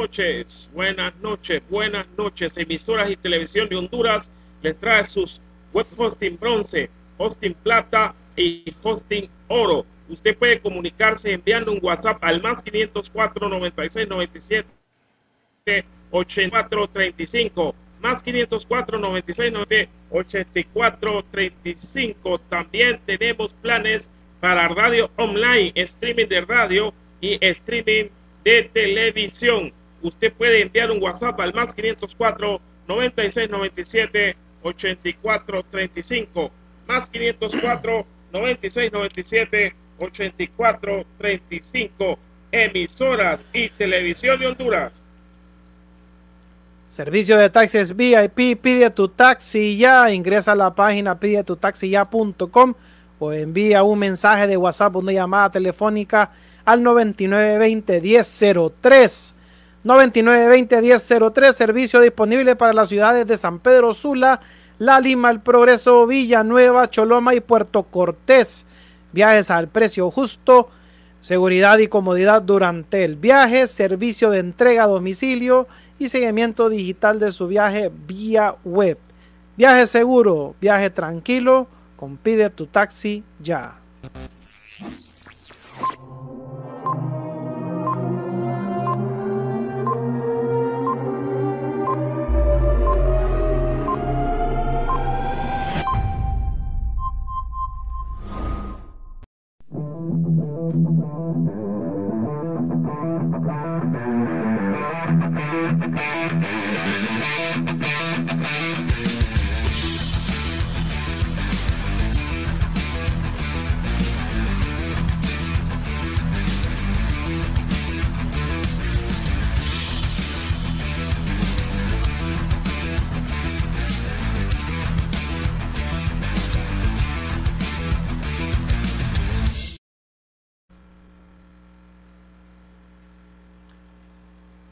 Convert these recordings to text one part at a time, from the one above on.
Noches, buenas noches, buenas noches. Emisoras y televisión de Honduras les trae sus web hosting bronce, hosting plata y hosting oro. Usted puede comunicarse enviando un WhatsApp al más 504 96 97 84 35 más 504 96 84 35. También tenemos planes para radio online, streaming de radio y streaming de televisión. Usted puede enviar un WhatsApp al más 504 96 97 84 35 más 504 96 97 84 35 emisoras y televisión de Honduras. Servicio de taxis VIP, pide tu taxi ya, ingresa a la página pide ya.com o envía un mensaje de WhatsApp, una llamada telefónica al 9920-1003. 9920-1003, servicio disponible para las ciudades de San Pedro Sula, La Lima, El Progreso, Villanueva, Choloma y Puerto Cortés. Viajes al precio justo, seguridad y comodidad durante el viaje, servicio de entrega a domicilio y seguimiento digital de su viaje vía web. Viaje seguro, viaje tranquilo, con pide tu taxi ya.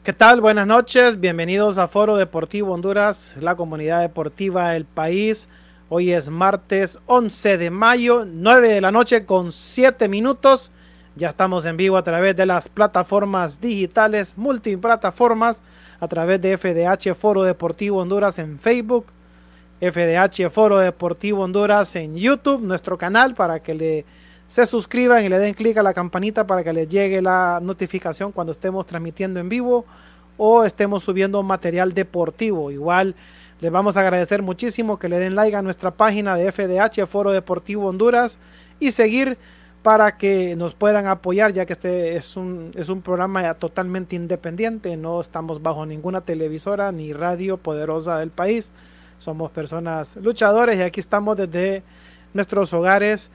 ¿Qué tal? Buenas noches, bienvenidos a Foro Deportivo Honduras, la comunidad deportiva del país. Hoy es martes 11 de mayo, 9 de la noche con 7 minutos. Ya estamos en vivo a través de las plataformas digitales, multiplataformas, a través de FDH Foro Deportivo Honduras en Facebook, FDH Foro Deportivo Honduras en YouTube, nuestro canal, para que le se suscriban y le den clic a la campanita para que les llegue la notificación cuando estemos transmitiendo en vivo o estemos subiendo material deportivo. Igual les vamos a agradecer muchísimo que le den like a nuestra página de FDH Foro Deportivo Honduras y seguir para que nos puedan apoyar ya que este es un, es un programa totalmente independiente, no estamos bajo ninguna televisora ni radio poderosa del país, somos personas luchadores y aquí estamos desde nuestros hogares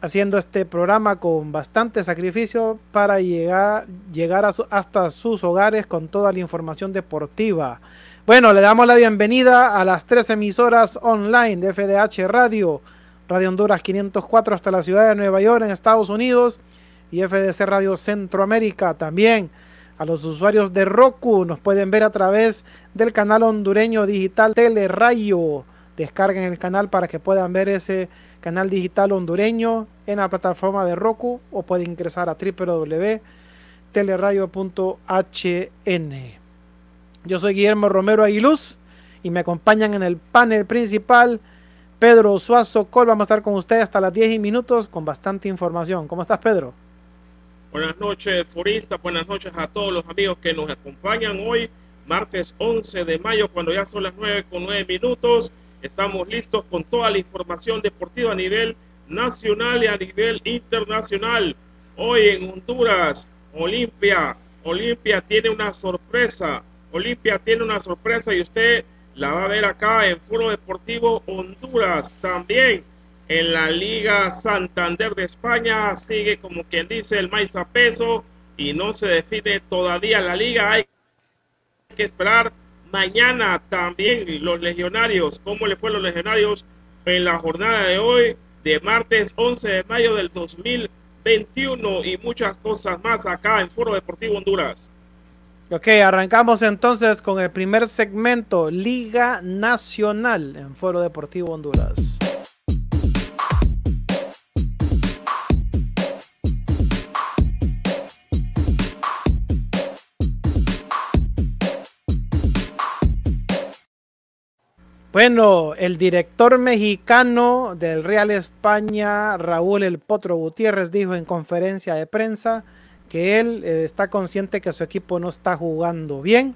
haciendo este programa con bastante sacrificio para llegar, llegar hasta sus hogares con toda la información deportiva. Bueno, le damos la bienvenida a las tres emisoras online de FDH Radio, Radio Honduras 504 hasta la ciudad de Nueva York en Estados Unidos y FDC Radio Centroamérica también. A los usuarios de Roku nos pueden ver a través del canal hondureño digital Telerayo. Descarguen el canal para que puedan ver ese canal digital hondureño en la plataforma de Roku o puede ingresar a www.teleradio.hn. Yo soy Guillermo Romero Aguiluz y me acompañan en el panel principal Pedro Suazo Col. Vamos a estar con ustedes hasta las 10 minutos con bastante información. ¿Cómo estás, Pedro? Buenas noches, Forista. Buenas noches a todos los amigos que nos acompañan hoy, martes 11 de mayo, cuando ya son las 9 con 9 minutos. Estamos listos con toda la información deportiva a nivel nacional y a nivel internacional. Hoy en Honduras, Olimpia, Olimpia tiene una sorpresa. Olimpia tiene una sorpresa y usted la va a ver acá en Foro Deportivo Honduras. También en la Liga Santander de España sigue como quien dice el maíz a peso y no se define todavía la liga. Hay que esperar Mañana también los legionarios, ¿cómo le fue a los legionarios en la jornada de hoy, de martes 11 de mayo del 2021 y muchas cosas más acá en Foro Deportivo Honduras? Ok, arrancamos entonces con el primer segmento, Liga Nacional en Foro Deportivo Honduras. Bueno, el director mexicano del Real España, Raúl El Potro Gutiérrez, dijo en conferencia de prensa que él eh, está consciente que su equipo no está jugando bien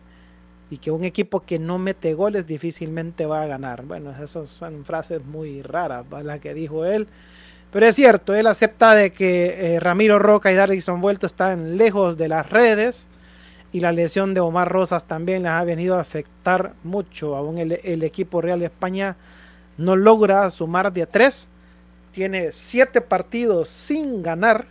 y que un equipo que no mete goles difícilmente va a ganar. Bueno, esas son frases muy raras, las que dijo él. Pero es cierto, él acepta de que eh, Ramiro Roca y Darlison Vuelto están lejos de las redes y la lesión de Omar Rosas también les ha venido a afectar mucho. Aún el, equipo Real España no logra sumar de tres. Tiene siete partidos sin ganar,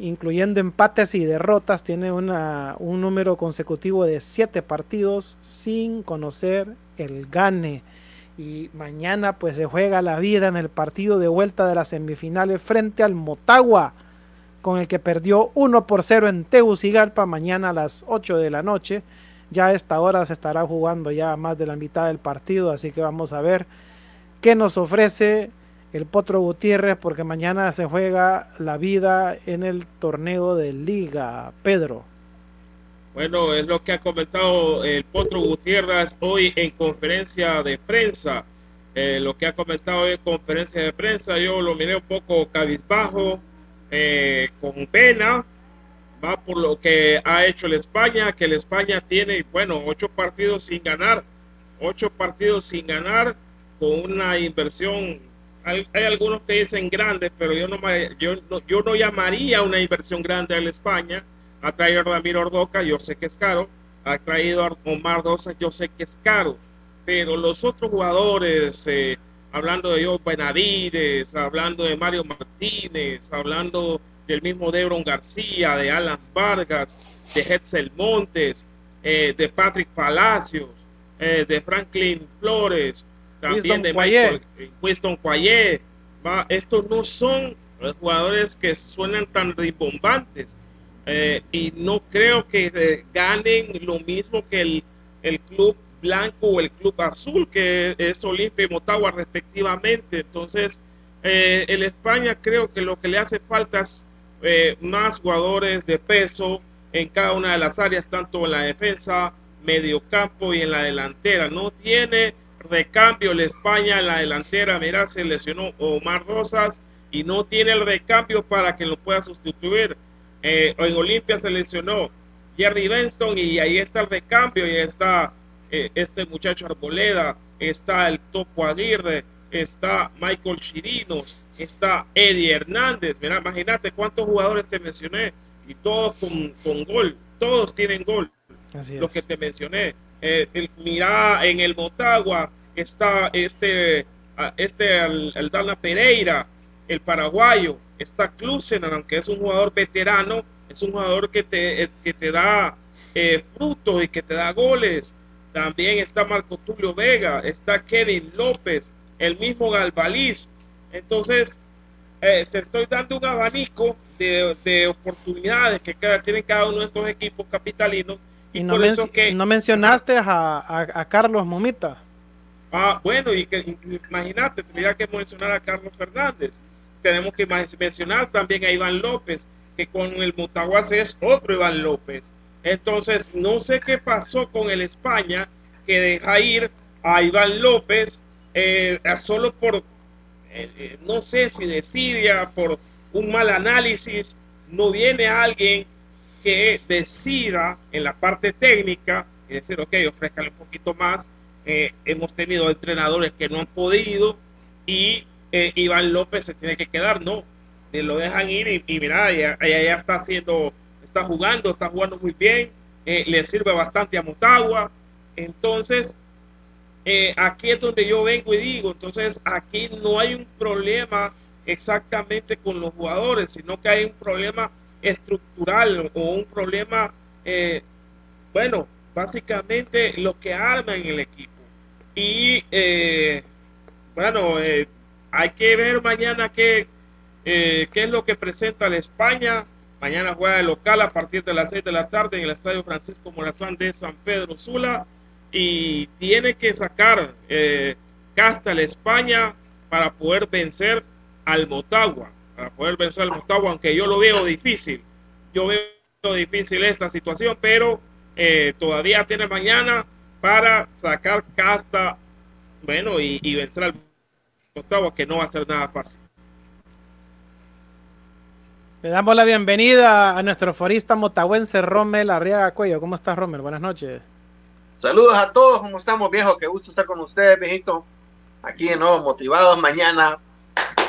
incluyendo empates y derrotas. Tiene una, un número consecutivo de siete partidos sin conocer el gane. Y mañana pues se juega la vida en el partido de vuelta de las semifinales frente al Motagua con el que perdió 1 por 0 en Tegucigalpa mañana a las 8 de la noche. Ya a esta hora se estará jugando ya más de la mitad del partido, así que vamos a ver qué nos ofrece el Potro Gutiérrez, porque mañana se juega la vida en el torneo de Liga. Pedro. Bueno, es lo que ha comentado el Potro Gutiérrez hoy en conferencia de prensa. Eh, lo que ha comentado hoy en conferencia de prensa, yo lo miré un poco cabizbajo eh, con pena, va por lo que ha hecho el España, que el España tiene, bueno, ocho partidos sin ganar, ocho partidos sin ganar con una inversión. Hay, algunos que dicen grandes, pero yo no, yo, no, yo no llamaría una inversión grande al España. Ha traído a Ramiro Ordoca, yo sé que es caro. Ha traído a Omar Dosa, yo sé que es caro. Pero los otros jugadores, eh, hablando de Joe Benavides, hablando de Mario Martínez, hablando del mismo Debron García, de Alan Vargas, de Hetzel Montes, eh, de Patrick Palacios, eh, de Franklin Flores, también de Michael, eh, Winston Estos no son jugadores que suenan tan rimbombantes, Eh, y no creo que ganen lo mismo que el, el, club blanco o el club azul, que es Olimpia y Motagua respectivamente. Entonces, eh, el España creo que lo que le hace falta es más jugadores de peso en cada una de las áreas, tanto en la defensa, medio campo y en la delantera. No tiene recambio el España en la delantera. Mira, se lesionó Omar Rosas y no tiene el recambio para que lo pueda sustituir. Eh, en Olimpia se lesionó Jerry Benston y ahí está el recambio y está eh, este muchacho Arboleda, está el Topo Aguirre, está Michael Chirinos, está Eddie Hernández. Mira, imagínate cuántos jugadores te mencioné y todos con, con gol, todos tienen gol. Así lo que te mencioné. Eh, el, mira, en el Motagua está este, este el, Dana Pereira, el paraguayo, está Klusenan, aunque es un jugador veterano, es un jugador que te, eh, que te da eh, frutos y que te da goles. También está Marco Tulio Vega, está Kevin López, el mismo Galvaliz. Entonces, eh, te estoy dando un abanico de, oportunidades que tienen cada uno de estos equipos capitalinos. Y, no, que, no mencionaste a, a, Carlos Momita. Ah, bueno, y que imagínate, tendría que mencionar a Carlos Fernández tenemos que mencionar también a Iván López, que con el Motaguas es otro Iván López. Entonces, no sé qué pasó con el España, que deja ir a Iván López eh, solo por, eh, eh, no sé si decidia, por un mal análisis, no viene alguien que decida en la parte técnica y decir, ok, ofrézcale un poquito más. hemos tenido entrenadores que no han podido y Iván López se tiene que quedar, no, lo dejan ir y, mira, ya, ya, está haciendo, está jugando, está jugando muy bien, eh, le sirve bastante a Motagua, entonces eh, aquí es donde yo vengo y digo, entonces aquí no hay un problema exactamente con los jugadores, sino que hay un problema estructural o un problema, bueno, básicamente lo que arman el equipo. Y bueno, hay que ver mañana qué, eh, qué es lo que presenta la España. Mañana juega el local a partir de las 6 de la tarde en el Estadio Francisco Morazán de San Pedro Sula. Y tiene que sacar eh, casta la España para poder vencer al Motagua. Para poder vencer al Motagua, aunque yo lo veo difícil. Yo veo difícil esta situación, pero eh, todavía tiene mañana para sacar casta, bueno, y, vencer al Octavo, que no va a ser nada fácil. Le damos la bienvenida a nuestro forista motahuense Rommel Arriaga Cuello. ¿Cómo estás, Rommel? Buenas noches. Saludos a todos, ¿cómo estamos, viejo? Qué gusto estar con ustedes, viejito. Aquí de nuevo, motivados. Mañana,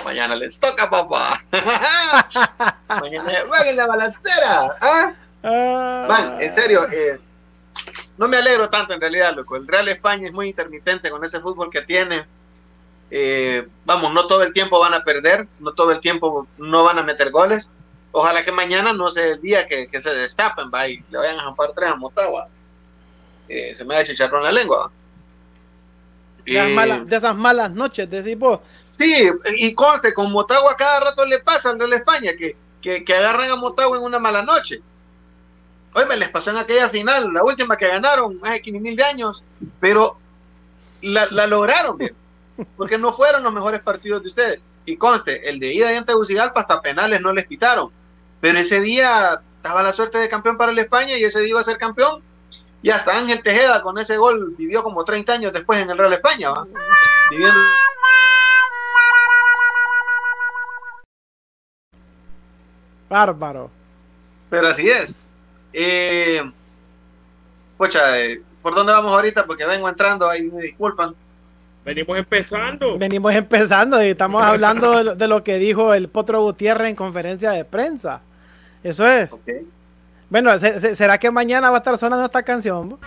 mañana les toca, papá. mañana jueguen la balacera. ¿ah? ah. en serio, eh, no me alegro tanto en realidad, loco. El Real España es muy intermitente con ese fútbol que tiene eh, vamos, no todo el tiempo van a perder, no todo el tiempo no van a meter goles. Ojalá que mañana no sea el día que, se destapen, va, y le vayan a jampar tres a Motagua. Eh, se me da chicharrón la lengua. De, esas malas noches, decís vos. Sí, y conste, con Motagua cada rato le pasa en Real España, que, que, agarran a Motagua en una mala noche. Hoy me les pasó en aquella final, la última que ganaron, más de 15 mil de años, pero la, la lograron bien porque no fueron los mejores partidos de ustedes. Y conste, el de ida de Tegucigalpa hasta penales no les quitaron. Pero ese día estaba la suerte de campeón para el España y ese día iba a ser campeón. Y hasta Ángel Tejeda con ese gol vivió como 30 años después en el Real España. Viviendo... Bárbaro. Pero así es. Eh, pocha, eh, ¿por dónde vamos ahorita? Porque vengo entrando, ahí me disculpan. Venimos empezando. Venimos empezando y estamos hablando de, lo que dijo el Potro Gutiérrez en conferencia de prensa. Eso es. Bueno, ¿será que mañana va a estar sonando esta canción?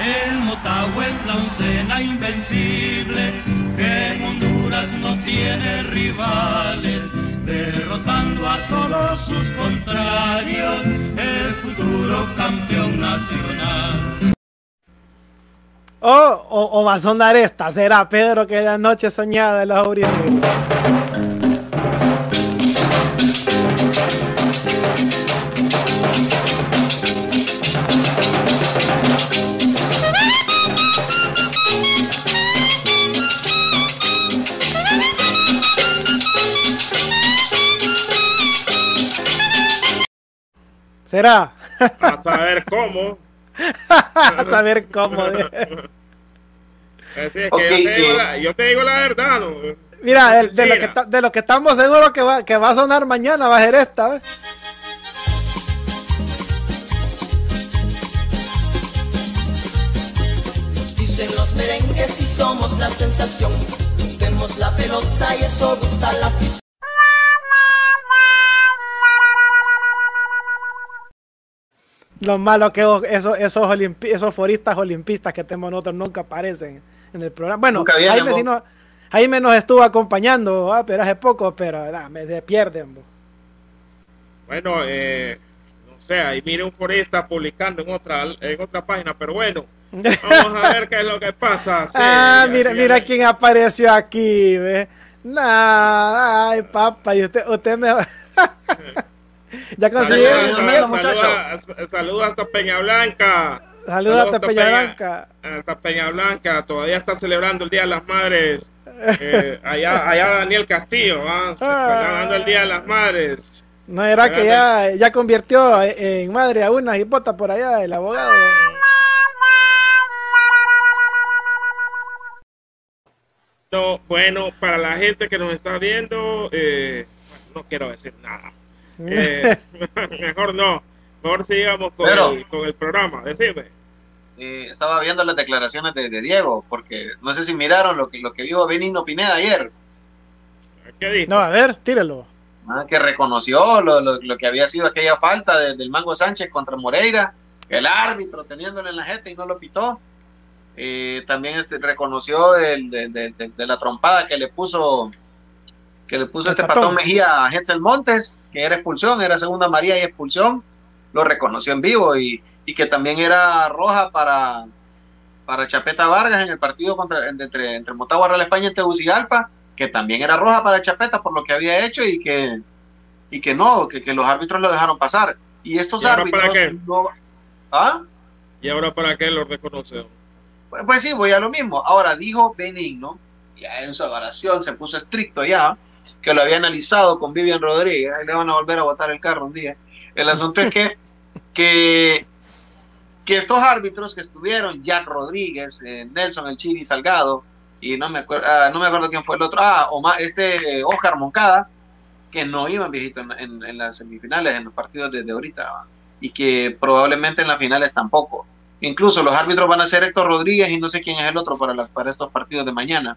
El Motagua es la oncena invencible que en Honduras no tiene rivales derrotando a todos sus contrarios, el futuro campeón nacional. Oh, o, o va a sonar esta, será Pedro que la noche soñada de los auriemos. ¿Será? A saber cómo. a saber cómo. de- Así es que Ok, yo, te digo eh. la, yo te digo la verdad, ¿no? Mira, de, de lo que ta- de lo que estamos seguros que va, que va a sonar mañana va a ser esta. ¿ves? Dicen los merengues y somos la sensación. Vemos la pelota y eso gusta la Lo malo que esos, esos, olimpi- esos foristas olimpistas que tenemos nosotros nunca aparecen en el programa. Bueno, Jaime, sí no- Jaime nos estuvo acompañando, ah, pero hace poco, pero ah, me se pierden. Bueno, eh, no sé, ahí mire un forista publicando en otra, en otra página, pero bueno, vamos a ver qué es lo que pasa. Sí, ah, ya- mira, ya- mira quién apareció aquí, ve. Nah, ay, papá, y usted, usted me. ya consiguió. Saludos, Saludos Miguel, hasta- muchacho. saludos- hasta Peña Blanca. Saludos a Peña Blanca. Hasta Peña Blanca, todavía está celebrando el Día de las Madres. Eh, allá, allá Daniel Castillo, ¿ah? Ce- celebrando el Día de las Madres. No era que ya, ya convirtió en madre a una hipota por allá el abogado. No, bueno, para la gente que nos está viendo, eh, no quiero decir nada. Eh, mejor no, mejor sigamos con, Pero- el, con el programa. Decime. Eh, estaba viendo las declaraciones de, de Diego, porque no sé si miraron lo que, lo que dijo Benigno Pineda ayer, ¿Qué dijo? No, a ver, tírelo. ah, que reconoció lo, lo- lo que había sido aquella falta de- del Mango Sánchez contra Moreira, el árbitro teniéndole en la jeta y no lo pitó. Eh, también este, reconoció el, de, de- de- de la trompada que le puso que le puso El este patón. patón Mejía a Hetzel Montes, que era expulsión, era segunda María y expulsión, lo reconoció en vivo y, y que también era roja para, para Chapeta Vargas en el partido contra, entre, entre Motagua Real España y Tegucigalpa, que también era roja para Chapeta por lo que había hecho y que, y que no, que, que los árbitros lo dejaron pasar. Y estos ¿Y ahora para árbitros qué? no... ¿Ah? ¿Y ahora para qué lo reconoció? Pues, pues sí, voy a lo mismo. Ahora dijo Benigno, ya en su oración se puso estricto ya, que lo había analizado con Vivian Rodríguez, ahí le van a volver a botar el carro un día. El asunto es que, que, que estos árbitros que estuvieron, Jack Rodríguez, eh, Nelson El Chiri Salgado, y no me acuerdo, ah, no me acuerdo quién fue el otro, ah, Omar, este eh, Oscar Moncada, que no iban viejito en, en- en las semifinales, en los partidos de, de ahorita, y que probablemente en las finales tampoco. Incluso los árbitros van a ser Héctor Rodríguez y no sé quién es el otro para, la- para estos partidos de mañana.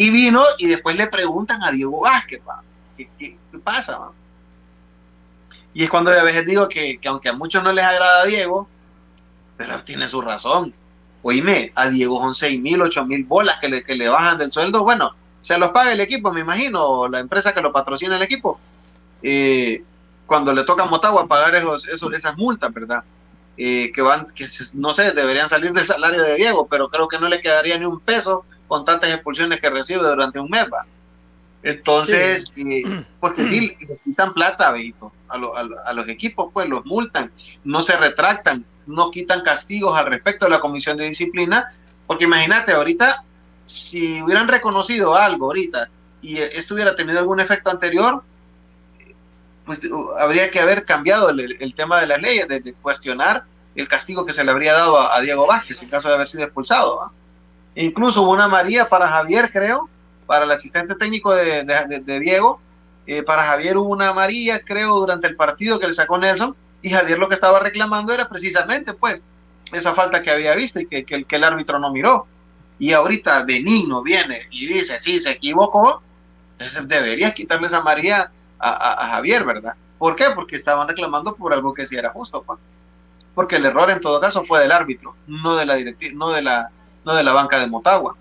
Y vino y después le preguntan a Diego Vázquez, ¿va? ¿Qué, qué- pasa? Y es cuando a veces digo que, que aunque a muchos no les agrada a Diego, pero tiene su razón. Oíme, a Diego son 6 mil, 8 mil bolas que le, que le bajan del sueldo. Bueno, se los paga el equipo, me imagino, o la empresa que lo patrocina el equipo. Eh, cuando le toca a Motagua pagar esos, esos, esas multas, ¿verdad? Eh, que van, que no sé, deberían salir del salario de Diego, pero creo que no le quedaría ni un peso con tantas expulsiones que recibe durante un mes, ¿va? Entonces, eh, porque sí, le quitan plata, viejito, a, lo- a a los equipos, pues los multan, no se retractan, no quitan castigos al respecto de la comisión de disciplina, porque imagínate, ahorita, si hubieran reconocido algo ahorita y esto hubiera tenido algún efecto anterior, pues uh, habría que haber cambiado el, el tema de las leyes, de, de cuestionar el castigo que se le habría dado a, a Diego Vázquez en caso de haber sido expulsado. ¿va? Incluso hubo una María para Javier, creo, para el asistente técnico de, Diego. Eh, para Javier hubo una María, creo, durante el partido que le sacó Nelson. Y Javier lo que estaba reclamando era precisamente, pues, esa falta que había visto y que, el, árbitro no miró. Y ahorita Benigno viene y dice, sí, se equivocó. Entonces deberías quitarle esa María a, Javier, ¿verdad? ¿Por qué? Porque estaban reclamando por algo que sí era justo, pues. Porque el error en todo caso fue del árbitro, no de la directiva, no de la, no de la banca de Motagua.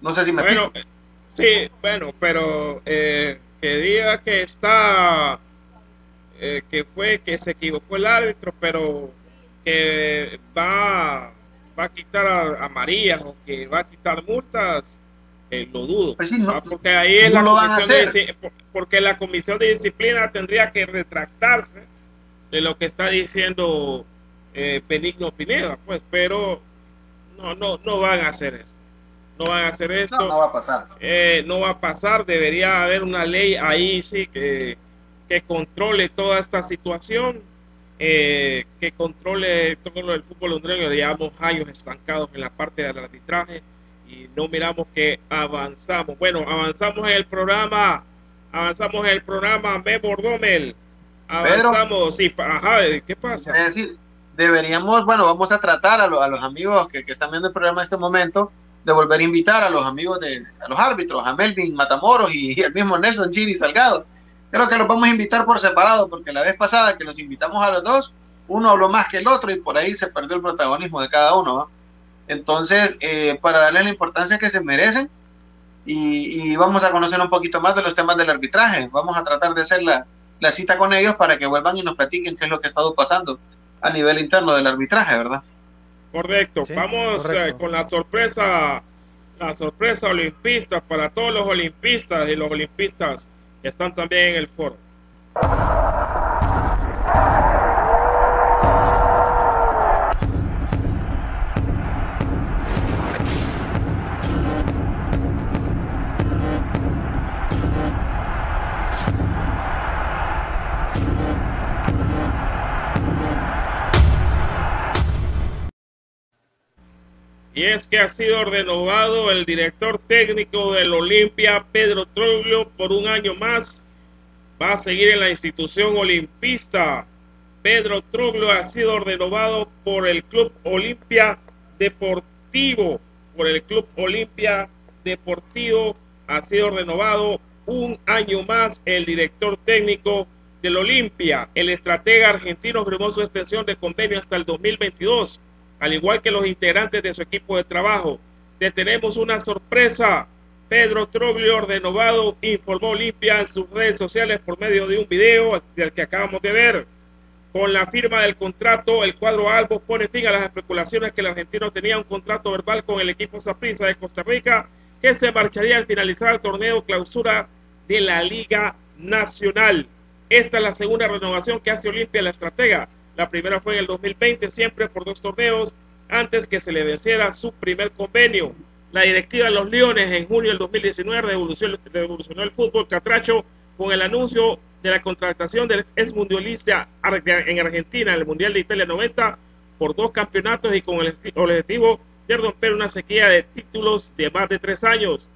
No sé si me Bueno, explico. sí, bueno, pero eh, que diga que está, eh, que fue, que se equivocó el árbitro, pero que va, va a quitar a, María o que va a quitar multas, eh, lo dudo. Pues sí, no, porque ahí es no la comisión de porque la comisión de disciplina tendría que retractarse de lo que está diciendo eh, Benigno Pineda, pues, pero no, no, no van a hacer eso. No van a hacer esto No, no va a pasar. eh, no va a pasar, debería haber una ley ahí sí que, que controle toda esta situación, eh, que controle todo lo del fútbol hondureño, llevamos años estancados en la parte del arbitraje y no miramos que avanzamos. Bueno, avanzamos en el programa, avanzamos en el programa Memo Domel, avanzamos, sí, pa- ajá, ¿qué pasa? Es decir, deberíamos, bueno, vamos a tratar a, lo- a los amigos que, que están viendo el programa en este momento de volver a invitar a los amigos de a los árbitros, a Melvin Matamoros y, el mismo Nelson Chiri Salgado. Creo que los vamos a invitar por separado porque la vez pasada que los invitamos a los dos, uno habló más que el otro y por ahí se perdió el protagonismo de cada uno. ¿va? Entonces, eh, para darle la importancia que se merecen y, y vamos a conocer un poquito más de los temas del arbitraje, vamos a tratar de hacer la, la cita con ellos para que vuelvan y nos platiquen qué es lo que ha estado pasando a nivel interno del arbitraje, ¿verdad? Correcto. Sí, Vamos correcto. eh, con la sorpresa, la sorpresa olimpista para todos los olimpistas y los olimpistas que están también en el foro. Y es que ha sido renovado el director técnico del Olimpia, Pedro Troglio, por un año más. Va a seguir en la institución olimpista. Pedro Troglio ha sido renovado por el Club Olimpia Deportivo. Por el Club Olimpia Deportivo ha sido renovado un año más el director técnico del Olimpia. El estratega argentino firmó su extensión de convenio hasta el 2022 al igual que los integrantes de su equipo de trabajo. Te tenemos una sorpresa. Pedro Troglio, renovado, informó Olimpia en sus redes sociales por medio de un video del que acabamos de ver. Con la firma del contrato, el cuadro Albo pone fin a las especulaciones que el argentino tenía un contrato verbal con el equipo Saprissa de Costa Rica, que se marcharía al finalizar el torneo clausura de la Liga Nacional. Esta es la segunda renovación que hace Olimpia la estratega. La primera fue en el 2020, siempre por dos torneos, antes que se le venciera su primer convenio. La directiva de los Leones en junio del 2019 revolucionó, el fútbol catracho con el anuncio de la contratación del ex mundialista en Argentina en el Mundial de Italia 90 por dos campeonatos y con el objetivo de romper una sequía de títulos de más de tres años.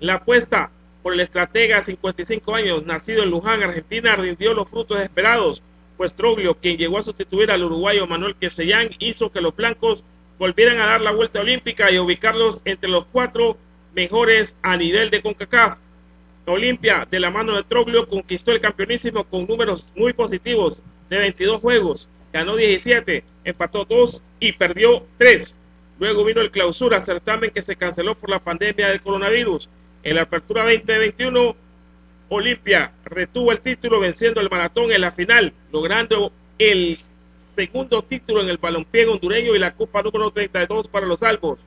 La apuesta por el estratega de 55 años, nacido en Luján, Argentina, rindió los frutos esperados, pues Troglio, quien llegó a sustituir al uruguayo Manuel Quesellán, hizo que los blancos volvieran a dar la vuelta olímpica y ubicarlos entre los cuatro mejores a nivel de CONCACAF. Olimpia, de la mano de Troglio, conquistó el campeonísimo con números muy positivos de 22 juegos, ganó 17, empató 2 y perdió 3. Luego vino el clausura, certamen que se canceló por la pandemia del coronavirus. En la apertura 2021, Olimpia retuvo el título venciendo el maratón en la final, logrando el segundo título en el balompié hondureño y la Copa número 32 para los Albos.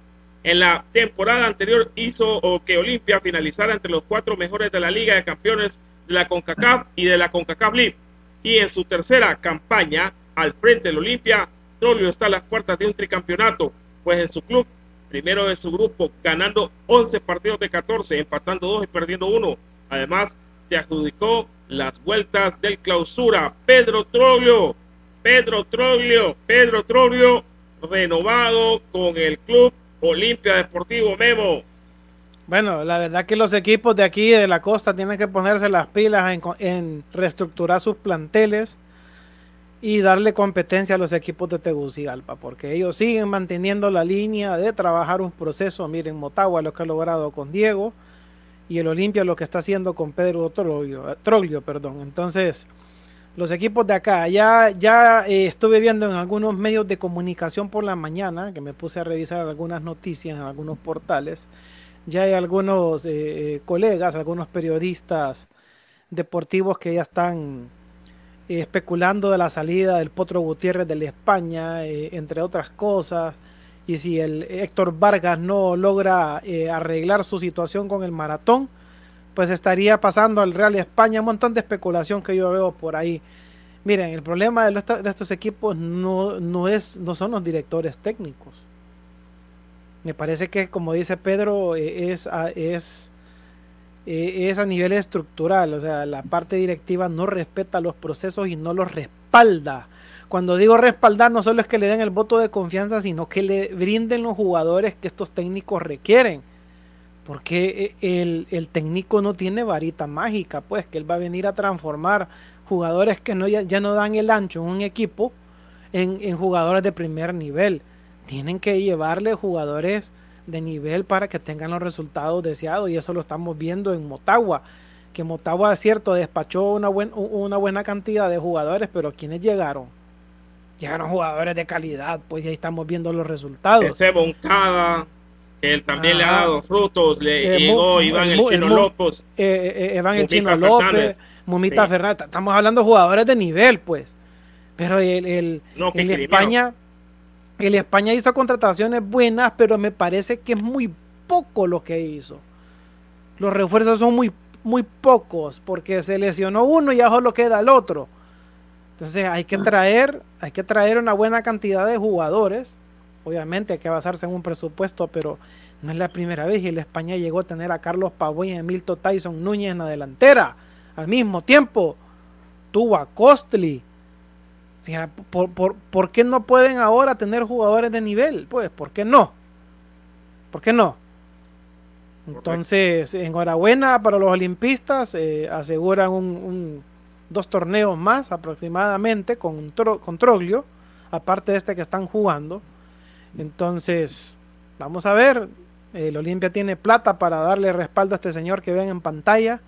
En la temporada anterior hizo que Olimpia finalizara entre los cuatro mejores de la Liga de Campeones de la CONCACAF y de la CONCACAF League. Y en su tercera campaña al frente del Olimpia, Trollio está a las puertas de un tricampeonato, pues en su club, primero de su grupo, ganando 11 partidos de 14, empatando 2 y perdiendo 1. Además, se adjudicó las vueltas del clausura. Pedro Troglio, Pedro Troglio, Pedro Troglio, renovado con el club Olimpia Deportivo Memo. Bueno, la verdad que los equipos de aquí de la costa tienen que ponerse las pilas en, en reestructurar sus planteles y darle competencia a los equipos de Tegucigalpa, porque ellos siguen manteniendo la línea de trabajar un proceso. Miren, Motagua lo que ha logrado con Diego y el Olimpia lo que está haciendo con Pedro Troglio, Troglio, perdón. Entonces, los equipos de acá, ya, ya eh, estuve viendo en algunos medios de comunicación por la mañana, que me puse a revisar algunas noticias en algunos portales, ya hay algunos eh, eh, colegas, algunos periodistas deportivos que ya están especulando de la salida del Potro Gutiérrez de la España, entre otras cosas. Y si el Héctor Vargas no logra eh, arreglar su situación con el maratón, pues estaría pasando al Real España un montón de especulación que yo veo por ahí. Miren, el problema de, estos equipos no, no, es, no son los directores técnicos. Me parece que, como dice Pedro, es, es eh, es a nivel estructural, o sea, la parte directiva no respeta los procesos y no los respalda. Cuando digo respaldar, no solo es que le den el voto de confianza, sino que le brinden los jugadores que estos técnicos requieren. Porque eh, el, técnico no tiene varita mágica, pues que él va a venir a transformar jugadores que no, ya, no dan el ancho en un equipo en, en jugadores de primer nivel. Tienen que llevarle jugadores de nivel para que tengan los resultados deseados y eso lo estamos viendo en Motagua que Motagua es cierto despachó una, una buena cantidad de jugadores pero quienes llegaron llegaron jugadores de calidad pues ya estamos viendo los resultados. Ese Moncada que él también le ha dado frutos le eh, llegó Iván el, Chino López. eh, eh, Iván el Chino López Mumita Fernández. Estamos hablando de jugadores de nivel pues. Pero el, el, el España el España hizo contrataciones buenas, pero me parece que es muy poco lo que hizo. Los refuerzos son muy, muy pocos, porque se lesionó uno y ya solo queda el otro. Entonces hay que traer, hay que traer una buena cantidad de jugadores. Obviamente hay que basarse en un presupuesto, pero no es la primera vez. Y el España llegó a tener a Carlos Pavón y a Milton Tyson Núñez en la delantera. Al mismo tiempo, tuvo a Costly, ¿por, por, por qué no pueden ahora tener jugadores de nivel? Pues, ¿por qué no? ¿Por qué no? Entonces, enhorabuena para los olimpistas, eh, aseguran un, dos torneos más aproximadamente con, con Troglio, aparte de este que están jugando. Entonces, vamos a ver, el Olimpia tiene plata para darle respaldo a este señor que ven en pantalla.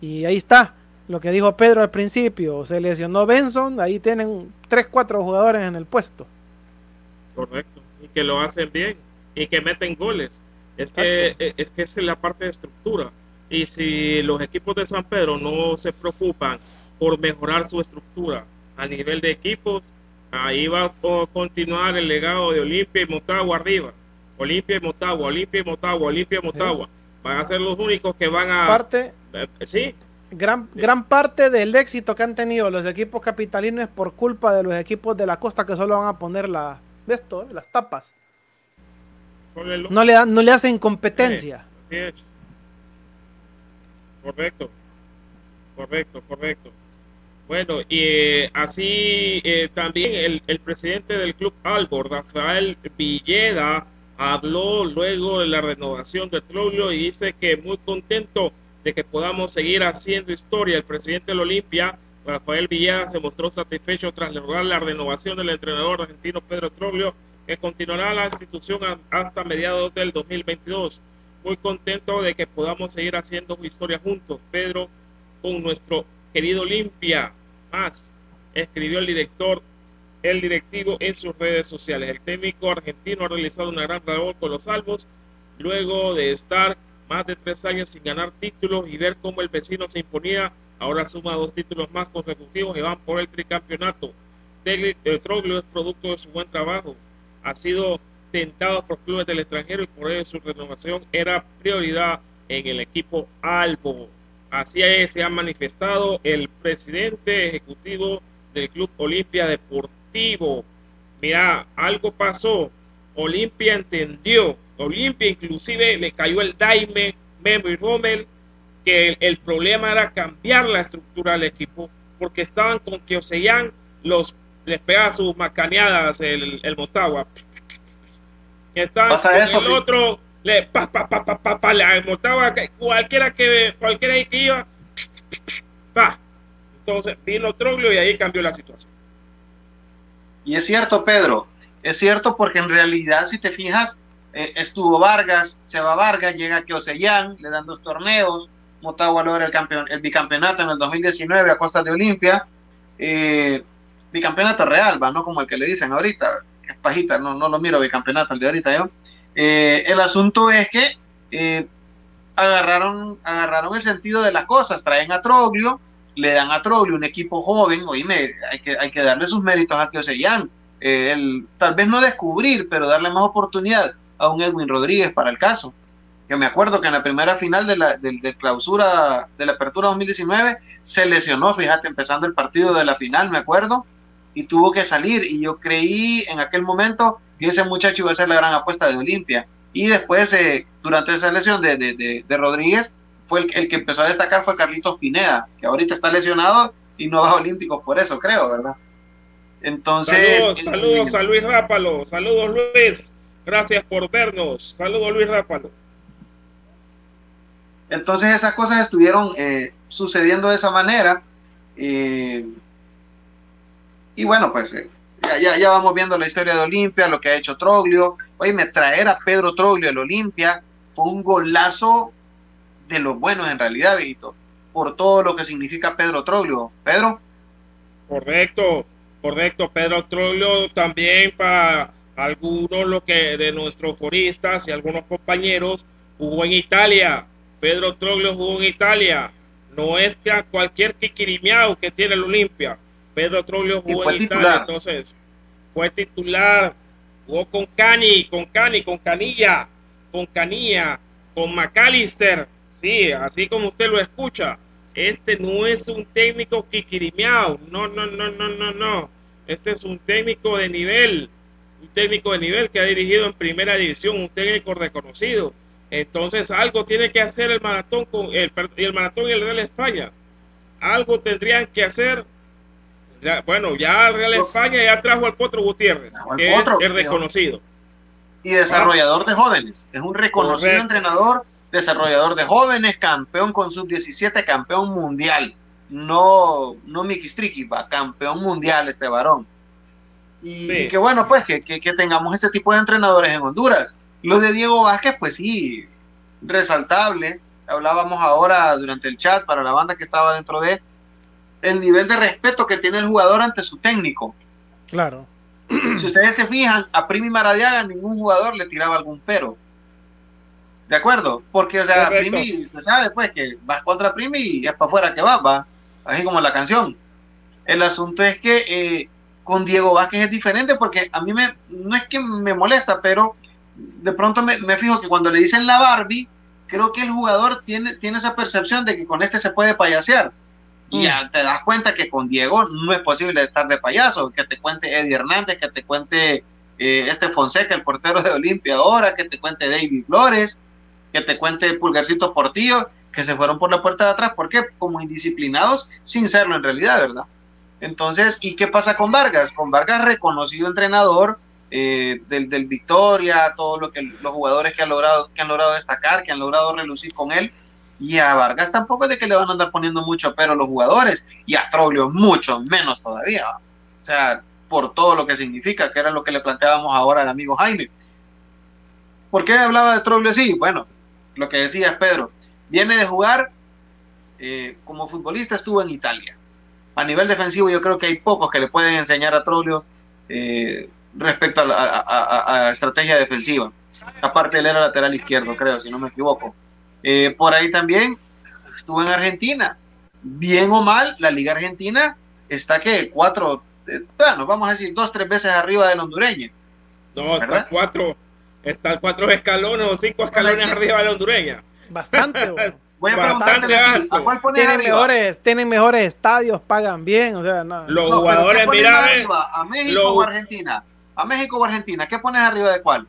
Y ahí está, lo que dijo Pedro al principio, se lesionó Benson, ahí tienen 3, 4 jugadores en el puesto. Correcto, y que lo hacen bien y que meten goles. Es que, eh, es que es la parte de estructura. Y si los equipos de San Pedro no se preocupan por mejorar su estructura a nivel de equipos, ahí va a continuar el legado de Olimpia y Motagua arriba. Olimpia y Motagua, Olimpia y Motagua, Olimpia y Motagua. Van a ser los únicos que van a... Parte, eh, sí, gran, gran parte del éxito que han tenido los equipos capitalinos es por culpa de los equipos de la costa que solo van a poner la, esto, las tapas. No le, dan, no le hacen competencia. Correcto. Correcto, correcto. Bueno, y eh, así eh, también el, el, presidente del club Albor, Rafael Villeda, habló luego de la renovación de Troglio y dice que muy contento de que podamos seguir haciendo historia. El presidente del Olimpia, Rafael Villada, se mostró satisfecho tras lograr la renovación del entrenador argentino Pedro Troglio, que continuará la institución hasta mediados del 2022. Muy contento de que podamos seguir haciendo historia juntos, Pedro, con nuestro querido Olimpia. Más, escribió el director, el directivo en sus redes sociales. El técnico argentino ha realizado una gran labor con los salvos, luego de estar más de tres años sin ganar títulos y ver cómo el vecino se imponía, ahora suma dos títulos más consecutivos y van por el tricampeonato. El Troglio es producto de su buen trabajo. Ha sido tentado por clubes del extranjero y por ello su renovación era prioridad en el equipo Albo. Así se ha manifestado el presidente ejecutivo del Club Olimpia Deportivo. Mira, algo pasó. Olimpia entendió Olimpia inclusive le cayó el Daime, Memo y Rommel, que el, problema era cambiar la estructura del equipo, porque estaban con que Oseyan los les pegaba sus macaneadas el, el Motagua. Estaban con el otro, le pa pa pa pa pa, pa le Motagua, cualquiera que cualquiera que iba, pa. Entonces vino Troglio y ahí cambió la situación. Y es cierto, Pedro, es cierto porque en realidad, si te fijas, eh, estuvo Vargas, se va Vargas, llega Kiosellán, le dan dos torneos, Motagua logra el, campeón, el bicampeonato en el 2019 a costa de Olimpia, eh, bicampeonato real, va, no como el que le dicen ahorita, es pajita, no, no lo miro bicampeonato el de ahorita yo. El asunto es que agarraron, agarraron el sentido de las cosas, traen a Troglio, le dan a Troglio un equipo joven, oíme, hay que, hay que darle sus méritos a Kioseyan, eh, el, tal vez no descubrir, pero darle más oportunidad a un Edwin Rodríguez para el caso. Que me acuerdo que en la primera final de la de, clausura de la apertura 2019 se lesionó, fíjate, empezando el partido de la final, me acuerdo, y tuvo que salir. Y yo creí en aquel momento que ese muchacho iba a ser la gran apuesta de Olimpia. Y después, eh, durante esa lesión de, de, de Rodríguez, fue el, el, que empezó a destacar fue Carlitos Pineda, que ahorita está lesionado y no va a Olímpicos por eso, creo, ¿verdad? Entonces. Saludos, saludos a Luis Rápalo, saludos Luis, gracias por vernos, saludos Luis Rápalo. Entonces esas cosas estuvieron eh, sucediendo de esa manera. Eh, y bueno, pues eh, ya, ya, vamos viendo la historia de Olimpia, lo que ha hecho Troglio. Oye, me traer a Pedro Troglio el Olimpia fue un golazo de los buenos en realidad, Víctor, por todo lo que significa Pedro Troglio. Pedro. Correcto, correcto. Pedro Troglio también para algunos lo que de nuestros foristas y algunos compañeros jugó en Italia. Pedro Troglio jugó en Italia. No es que a cualquier kikirimiao que tiene el Olimpia. Pedro Troglio jugó en Italia, entonces fue titular. Jugó con Cani, con Cani, con Canilla, con Canilla, con McAllister Sí, así como usted lo escucha. Este no es un técnico kikirimiao. No, no, no, no, no, no. Este es un técnico de nivel. Un técnico de nivel que ha dirigido en primera división. Un técnico reconocido. Entonces algo tiene que hacer el maratón con el, el maratón y el Real España. Algo tendrían que hacer. Bueno, ya Real España ya trajo al Potro Gutiérrez, que es el reconocido. Y desarrollador de jóvenes. Es un reconocido entrenador desarrollador de jóvenes, campeón con sub-17, campeón mundial. No, no Mickey va, campeón mundial este varón. Y, que bueno, pues que, que, tengamos ese tipo de entrenadores en Honduras. Lo de Diego Vázquez, pues sí, resaltable. Hablábamos ahora durante el chat para la banda que estaba dentro de el nivel de respeto que tiene el jugador ante su técnico. Claro. Si ustedes se fijan, a Primi Maradiaga ningún jugador le tiraba algún pero. ¿De acuerdo? Porque, o sea, Primi, se sabe pues que vas contra Primi y es para afuera que vas, va. Así como la canción. El asunto es que eh, con Diego Vázquez es diferente porque a mí me, no es que me molesta, pero de pronto me, fijo que cuando le dicen la Barbie, creo que el jugador tiene, tiene esa percepción de que con este se puede payasear. Y ya mm. te das cuenta que con Diego no es posible estar de payaso, que te cuente Eddie Hernández, que te cuente eh, este Fonseca, el portero de Olimpia ahora, que te cuente David Flores, que te cuente Pulgarcito Portillo, que se fueron por la puerta de atrás, porque como indisciplinados, sin serlo en realidad, ¿verdad? Entonces, ¿y qué pasa con Vargas? Con Vargas, reconocido entrenador eh, del, del, Victoria, todo lo que los jugadores que han logrado, que han logrado destacar, que han logrado relucir con él. Y a Vargas tampoco es de que le van a andar poniendo mucho pero los jugadores, y a Troglio mucho menos todavía. O sea, por todo lo que significa, que era lo que le planteábamos ahora al amigo Jaime. ¿Por qué hablaba de Troglio así? Bueno, lo que decías, Pedro, viene de jugar eh, como futbolista, estuvo en Italia. A nivel defensivo, yo creo que hay pocos que le pueden enseñar a Troglio eh, respecto a, la, estrategia defensiva. Aparte, él era lateral izquierdo, creo, si no me equivoco. Eh, por ahí también estuvo en Argentina. Bien o mal, la Liga Argentina está que cuatro, bueno, vamos a decir dos, tres veces arriba del hondureño. No, está cuatro, Está cuatro escalones o cinco escalones arriba de la hondureña. Bastante, Voy a Bastante ¿a cuál tienen mejores, tienen mejores estadios, pagan bien, o sea, no. Los jugadores, mira, arriba, a México o Argentina. A México o Argentina, ¿qué pones arriba de cuál?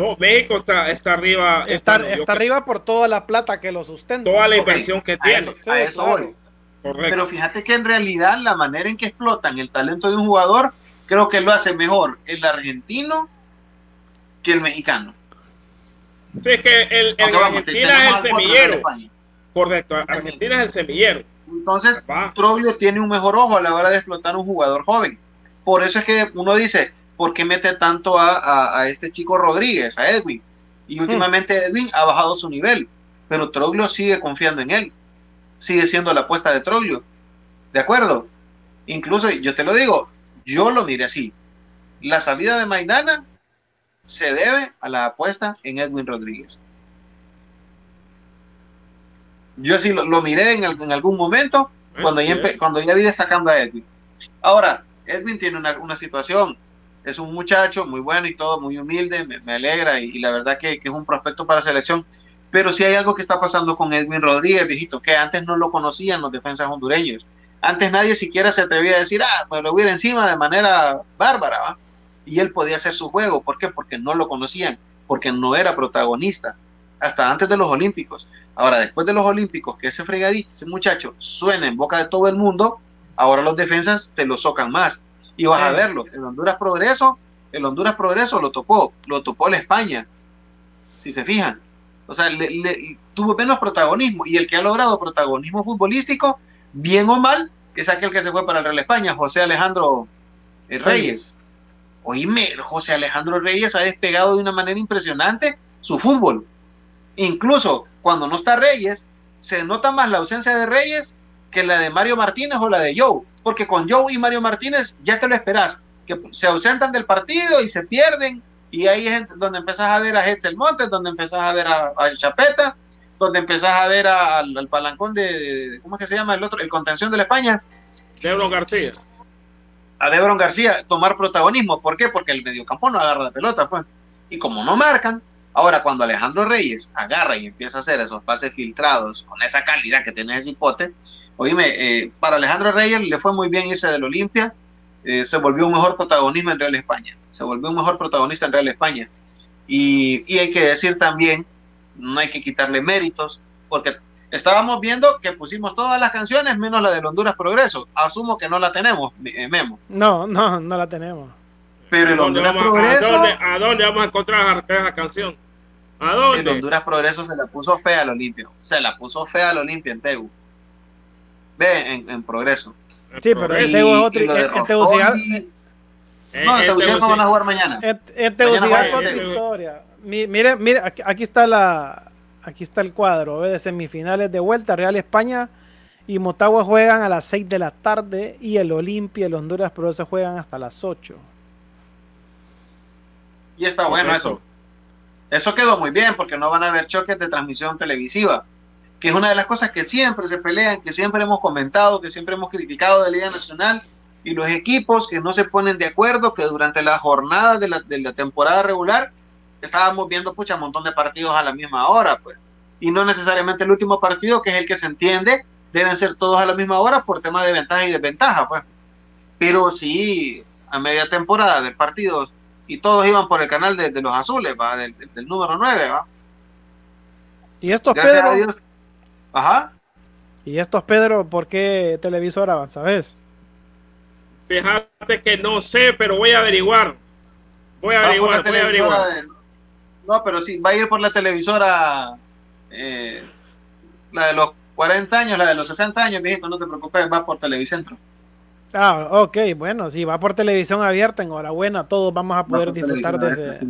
No, México está, está arriba. Está, está arriba por toda la plata que lo sustenta. Toda la inversión que tiene. A eso, voy. Pero fíjate que en realidad la manera en que explotan el talento de un jugador, creo que lo hace mejor el argentino que el mexicano. Sí, es que el, Argentina es el semillero. Correcto, Argentina es el semillero. Entonces, Troglio tiene un mejor ojo a la hora de explotar un jugador joven. Por eso es que uno dice, ¿por qué mete tanto a, este chico Rodríguez, a Edwin? Y hmm. últimamente Edwin ha bajado su nivel, pero Troglio sigue confiando en él. Sigue siendo la apuesta de Troglio. ¿De acuerdo? Incluso yo te lo digo, yo lo miré así. La salida de Maidana se debe a la apuesta en Edwin Rodríguez. Yo sí lo, lo miré en, en algún momento cuando ya, cuando ya vi destacando a Edwin. Ahora, Edwin tiene una, una situación. Es un muchacho muy bueno y todo, muy humilde, me, me alegra y, la verdad que, es un prospecto para selección. Pero sí hay algo que está pasando con Edwin Rodríguez, viejito, que antes no lo conocían los defensas hondureños. Antes nadie siquiera se atrevía a decir, ah, pues lo voy encima de manera bárbara, ¿va? Y él podía hacer su juego. ¿Por qué? Porque no lo conocían, porque no era protagonista, hasta antes de los Olímpicos. Ahora, después de los Olímpicos, que ese fregadito, ese muchacho, suena en boca de todo el mundo, ahora los defensas te lo socan más. Y vas Sí. a verlo. El Honduras Progreso, el Honduras Progreso lo topó, lo topó la España. Si se fijan. O sea, le- le- tuvo menos protagonismo. Y el que ha logrado protagonismo futbolístico, bien o mal, es aquel que se fue para el Real España, José Alejandro eh, Reyes. Oíme, José Alejandro Reyes ha despegado de una manera impresionante su fútbol. Incluso cuando no está Reyes, se nota más la ausencia de Reyes que la de Mario Martínez o la de Joe. Porque con Joe y Mario Martínez ya te lo esperas, que se ausentan del partido y se pierden. Y ahí es donde empezás a ver a Hetzel Montes, donde empezás a ver a, a Chapeta, donde empezás a ver a- al, al palancón de, de- ¿cómo es que se llama el otro? El contención de la España, Lebron García. a Debron García tomar protagonismo. ¿Por qué? Porque el mediocampo no agarra la pelota, pues. Y como no marcan, ahora cuando Alejandro Reyes agarra y empieza a hacer esos pases filtrados con esa calidad que tiene ese hipote, oíme, eh, para Alejandro Reyes le fue muy bien irse del Olimpia, eh, se volvió un mejor protagonismo en Real España, se volvió un mejor protagonista en Real España. Y, y hay que decir también, no hay que quitarle méritos, porque estábamos viendo que pusimos todas las canciones menos la del Honduras Progreso. Asumo que no la tenemos, eh, Memo. No, no, no la tenemos. Pero el ¿A dónde Honduras vamos- Progreso, ¿a dónde, a dónde vamos a encontrar esa canción? ¿A dónde? el Honduras Progreso se la puso fea al Olimpia. Se la puso fea al Olimpia en Tegu. Ve, en, en Progreso. Sí, pero el Tegu es otro- y en- en No, en Tegucigalpa Teguci- van a jugar mañana. Este, este Mañana Tegucigalpa otra historia. Mi- Mire, mire, aquí, aquí está la, aquí está el cuadro ¿ve? de semifinales de vuelta. Real España y Motagua juegan a las 6 de la tarde y el Olimpia y el Honduras Progreso juegan hasta las 8. Y está bueno eso. Eso quedó muy bien porque no van a haber choques de transmisión televisiva, que es una de las cosas que siempre se pelean, que siempre hemos comentado, que siempre hemos criticado de Liga Nacional y los equipos que no se ponen de acuerdo, que durante la jornada de la, de la temporada regular estábamos viendo pucha un montón de partidos a la misma hora, pues. Y no necesariamente el último partido, que es el que se entiende, deben ser todos a la misma hora por tema de ventaja y desventaja, pues. Pero sí, a media temporada ver partidos y todos iban por el canal de, de los azules, va, del, del- del número 9, va. Y estos Gracias Pedro, a Dios. Ajá. y estos Pedro, ¿por qué televisora van, sabes? Fíjate que no sé, pero voy a averiguar. Voy a averiguar, la voy a televisora averiguar. de- No, pero sí, va a ir por la televisora, eh, la de los 40 años, la de los 60 años, viejito, no te preocupes, va por Televicentro. Ah, ok, bueno, si va por televisión abierta, enhorabuena, todos vamos a poder disfrutar de ese.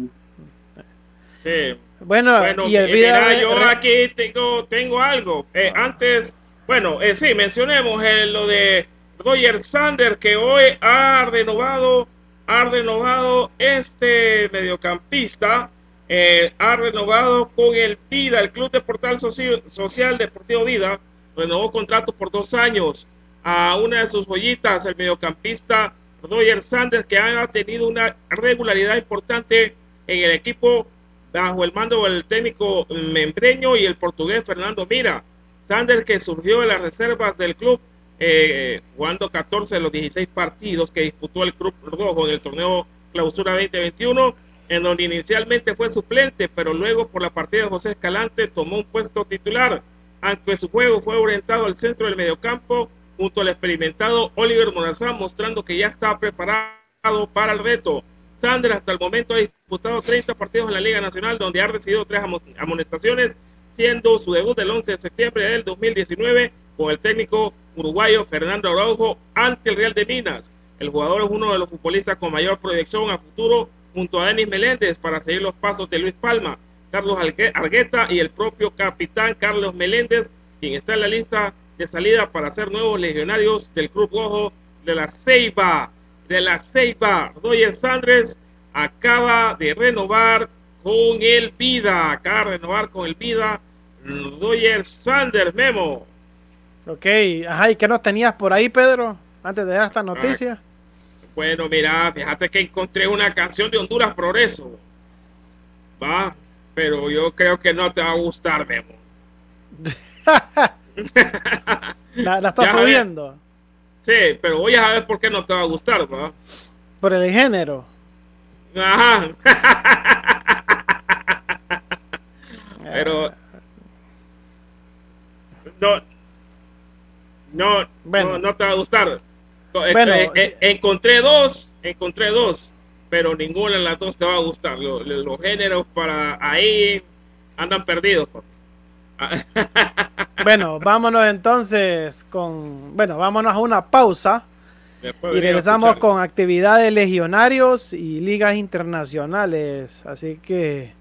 Sí. Bueno, Bueno, y el eh, video mira, yo aquí tengo, tengo algo. Eh, antes, bueno, eh, sí, mencionemos eh, lo de Roger Sander, que hoy ha renovado, ha renovado este mediocampista, eh, ha renovado con el Vida, el Club de Portal Soci- Social Deportivo Vida, renovó contrato por dos años a una de sus joyitas, el mediocampista Roger Sanders, que ha tenido una regularidad importante en el equipo bajo el mando del técnico membreño y el portugués Fernando Mira. Sanders que surgió de las reservas del club eh, jugando 14 de los 16 partidos que disputó el Club Rojo en el torneo Clausura 2021, en donde inicialmente fue suplente, pero luego por la partida de José Escalante tomó un puesto titular, aunque su juego fue orientado al centro del mediocampo junto al experimentado Oliver Morazán, mostrando que ya está preparado para el reto. Sander hasta el momento ha disputado 30 partidos en la Liga Nacional, donde ha recibido tres amo- amonestaciones, siendo su debut el 11 de septiembre del 2019 con el técnico uruguayo Fernando Araujo ante el Real de Minas. El jugador es uno de los futbolistas con mayor proyección a futuro junto a Denis Meléndez para seguir los pasos de Luis Palma, Carlos Argueta y el propio capitán Carlos Meléndez, quien está en la lista de salida para ser nuevos legionarios del Club Rojo de la Ceiba. De la Ceiba, Roger Sandres acaba de renovar con el Vida, acaba de renovar con el Vida Roger Sanders, Memo. Ok, ajá, ¿y qué nos tenías por ahí, Pedro? Antes de dar esta noticia. Bueno, mira, fíjate que encontré una canción de Honduras Progreso. Va, pero yo creo que no te va a gustar, Memo. la, la estás subiendo. Sí, pero voy a ver por qué no te va a gustar, ¿va? Por el género. Ajá. Pero no, no, Bueno. no, no te va a gustar. Eh, Bueno, eh, eh, encontré dos, encontré dos, pero ninguna de las dos te va a gustar. Lo- lo- Los, géneros para ahí andan perdidos. Bueno, vámonos entonces con. Bueno, vámonos a una pausa Después y regresamos con actividades legionarios y ligas internacionales. Así que.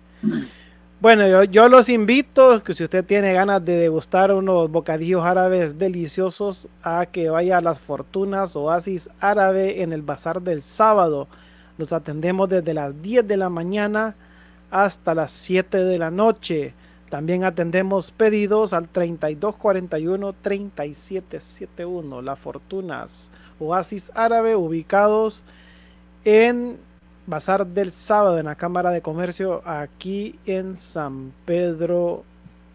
Bueno, yo, yo los invito, que si usted tiene ganas de degustar unos bocadillos árabes deliciosos, a que vaya a las Fortunas Oasis Árabe en el Bazar del sábado. Los atendemos desde las 10 de la mañana hasta las 7 de la noche. También atendemos pedidos al 3241-3771. Las Fortunas Oasis Árabe ubicados en Bazar del Sábado en la Cámara de Comercio aquí en San Pedro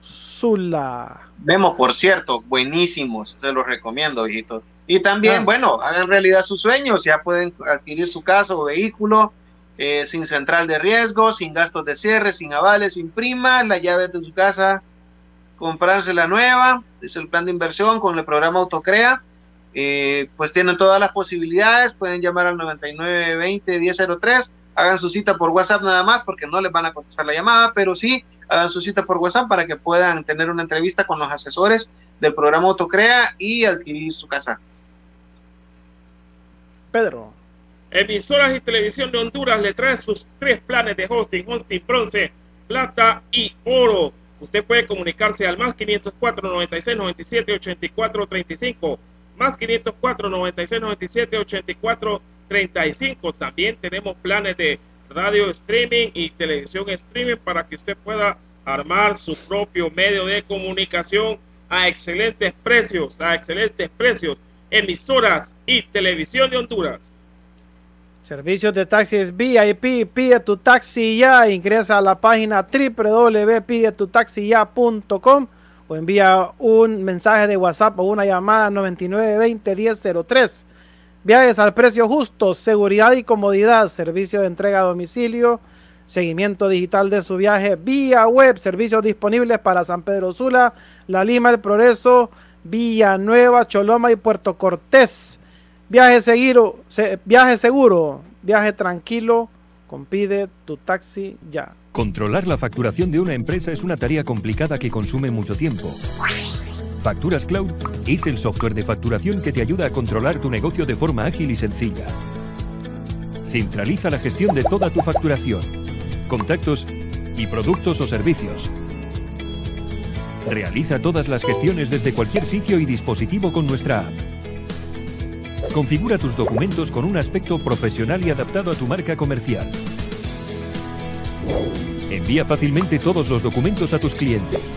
Sula. Vemos, por cierto, buenísimos, se los recomiendo, hijitos. Y también, Ah. bueno, hagan realidad sus sueños, ya pueden adquirir su casa o vehículo eh, sin central de riesgo, sin gastos de cierre, sin avales, sin prima, las llaves de su casa, comprarse la nueva, es el plan de inversión con el programa Autocrea. Eh, pues tienen todas las posibilidades, pueden llamar al 9920-1003, hagan su cita por WhatsApp nada más porque no les van a contestar la llamada, pero sí hagan su cita por WhatsApp para que puedan tener una entrevista con los asesores del programa Autocrea y adquirir su casa. Pedro. Emisoras y Televisión de Honduras le trae sus tres planes de hosting, hosting bronce, plata y oro. Usted puede comunicarse al más 504 96 97 84 35, más 504 96 97 84 35. También tenemos planes de radio streaming y televisión streaming para que usted pueda armar su propio medio de comunicación a excelentes precios, a excelentes precios. Emisoras y Televisión de Honduras. Servicios de taxis VIP, pide tu taxi ya, ingresa a la página www.pidetutaxiya.com o envía un mensaje de WhatsApp o una llamada 9920-1003. Viajes al precio justo, seguridad y comodidad, servicio de entrega a domicilio, seguimiento digital de su viaje vía web, servicios disponibles para San Pedro Sula, La Lima, El Progreso, Villanueva, Choloma y Puerto Cortés. Viaje seguro, se- viaje seguro, viaje tranquilo, compide tu taxi ya. Controlar la facturación de una empresa es una tarea complicada que consume mucho tiempo. Facturas Cloud es el software de facturación que te ayuda a controlar tu negocio de forma ágil y sencilla. Centraliza la gestión de toda tu facturación, contactos y productos o servicios. Realiza todas las gestiones desde cualquier sitio y dispositivo con nuestra app. Configura tus documentos con un aspecto profesional y adaptado a tu marca comercial. Envía fácilmente todos los documentos a tus clientes.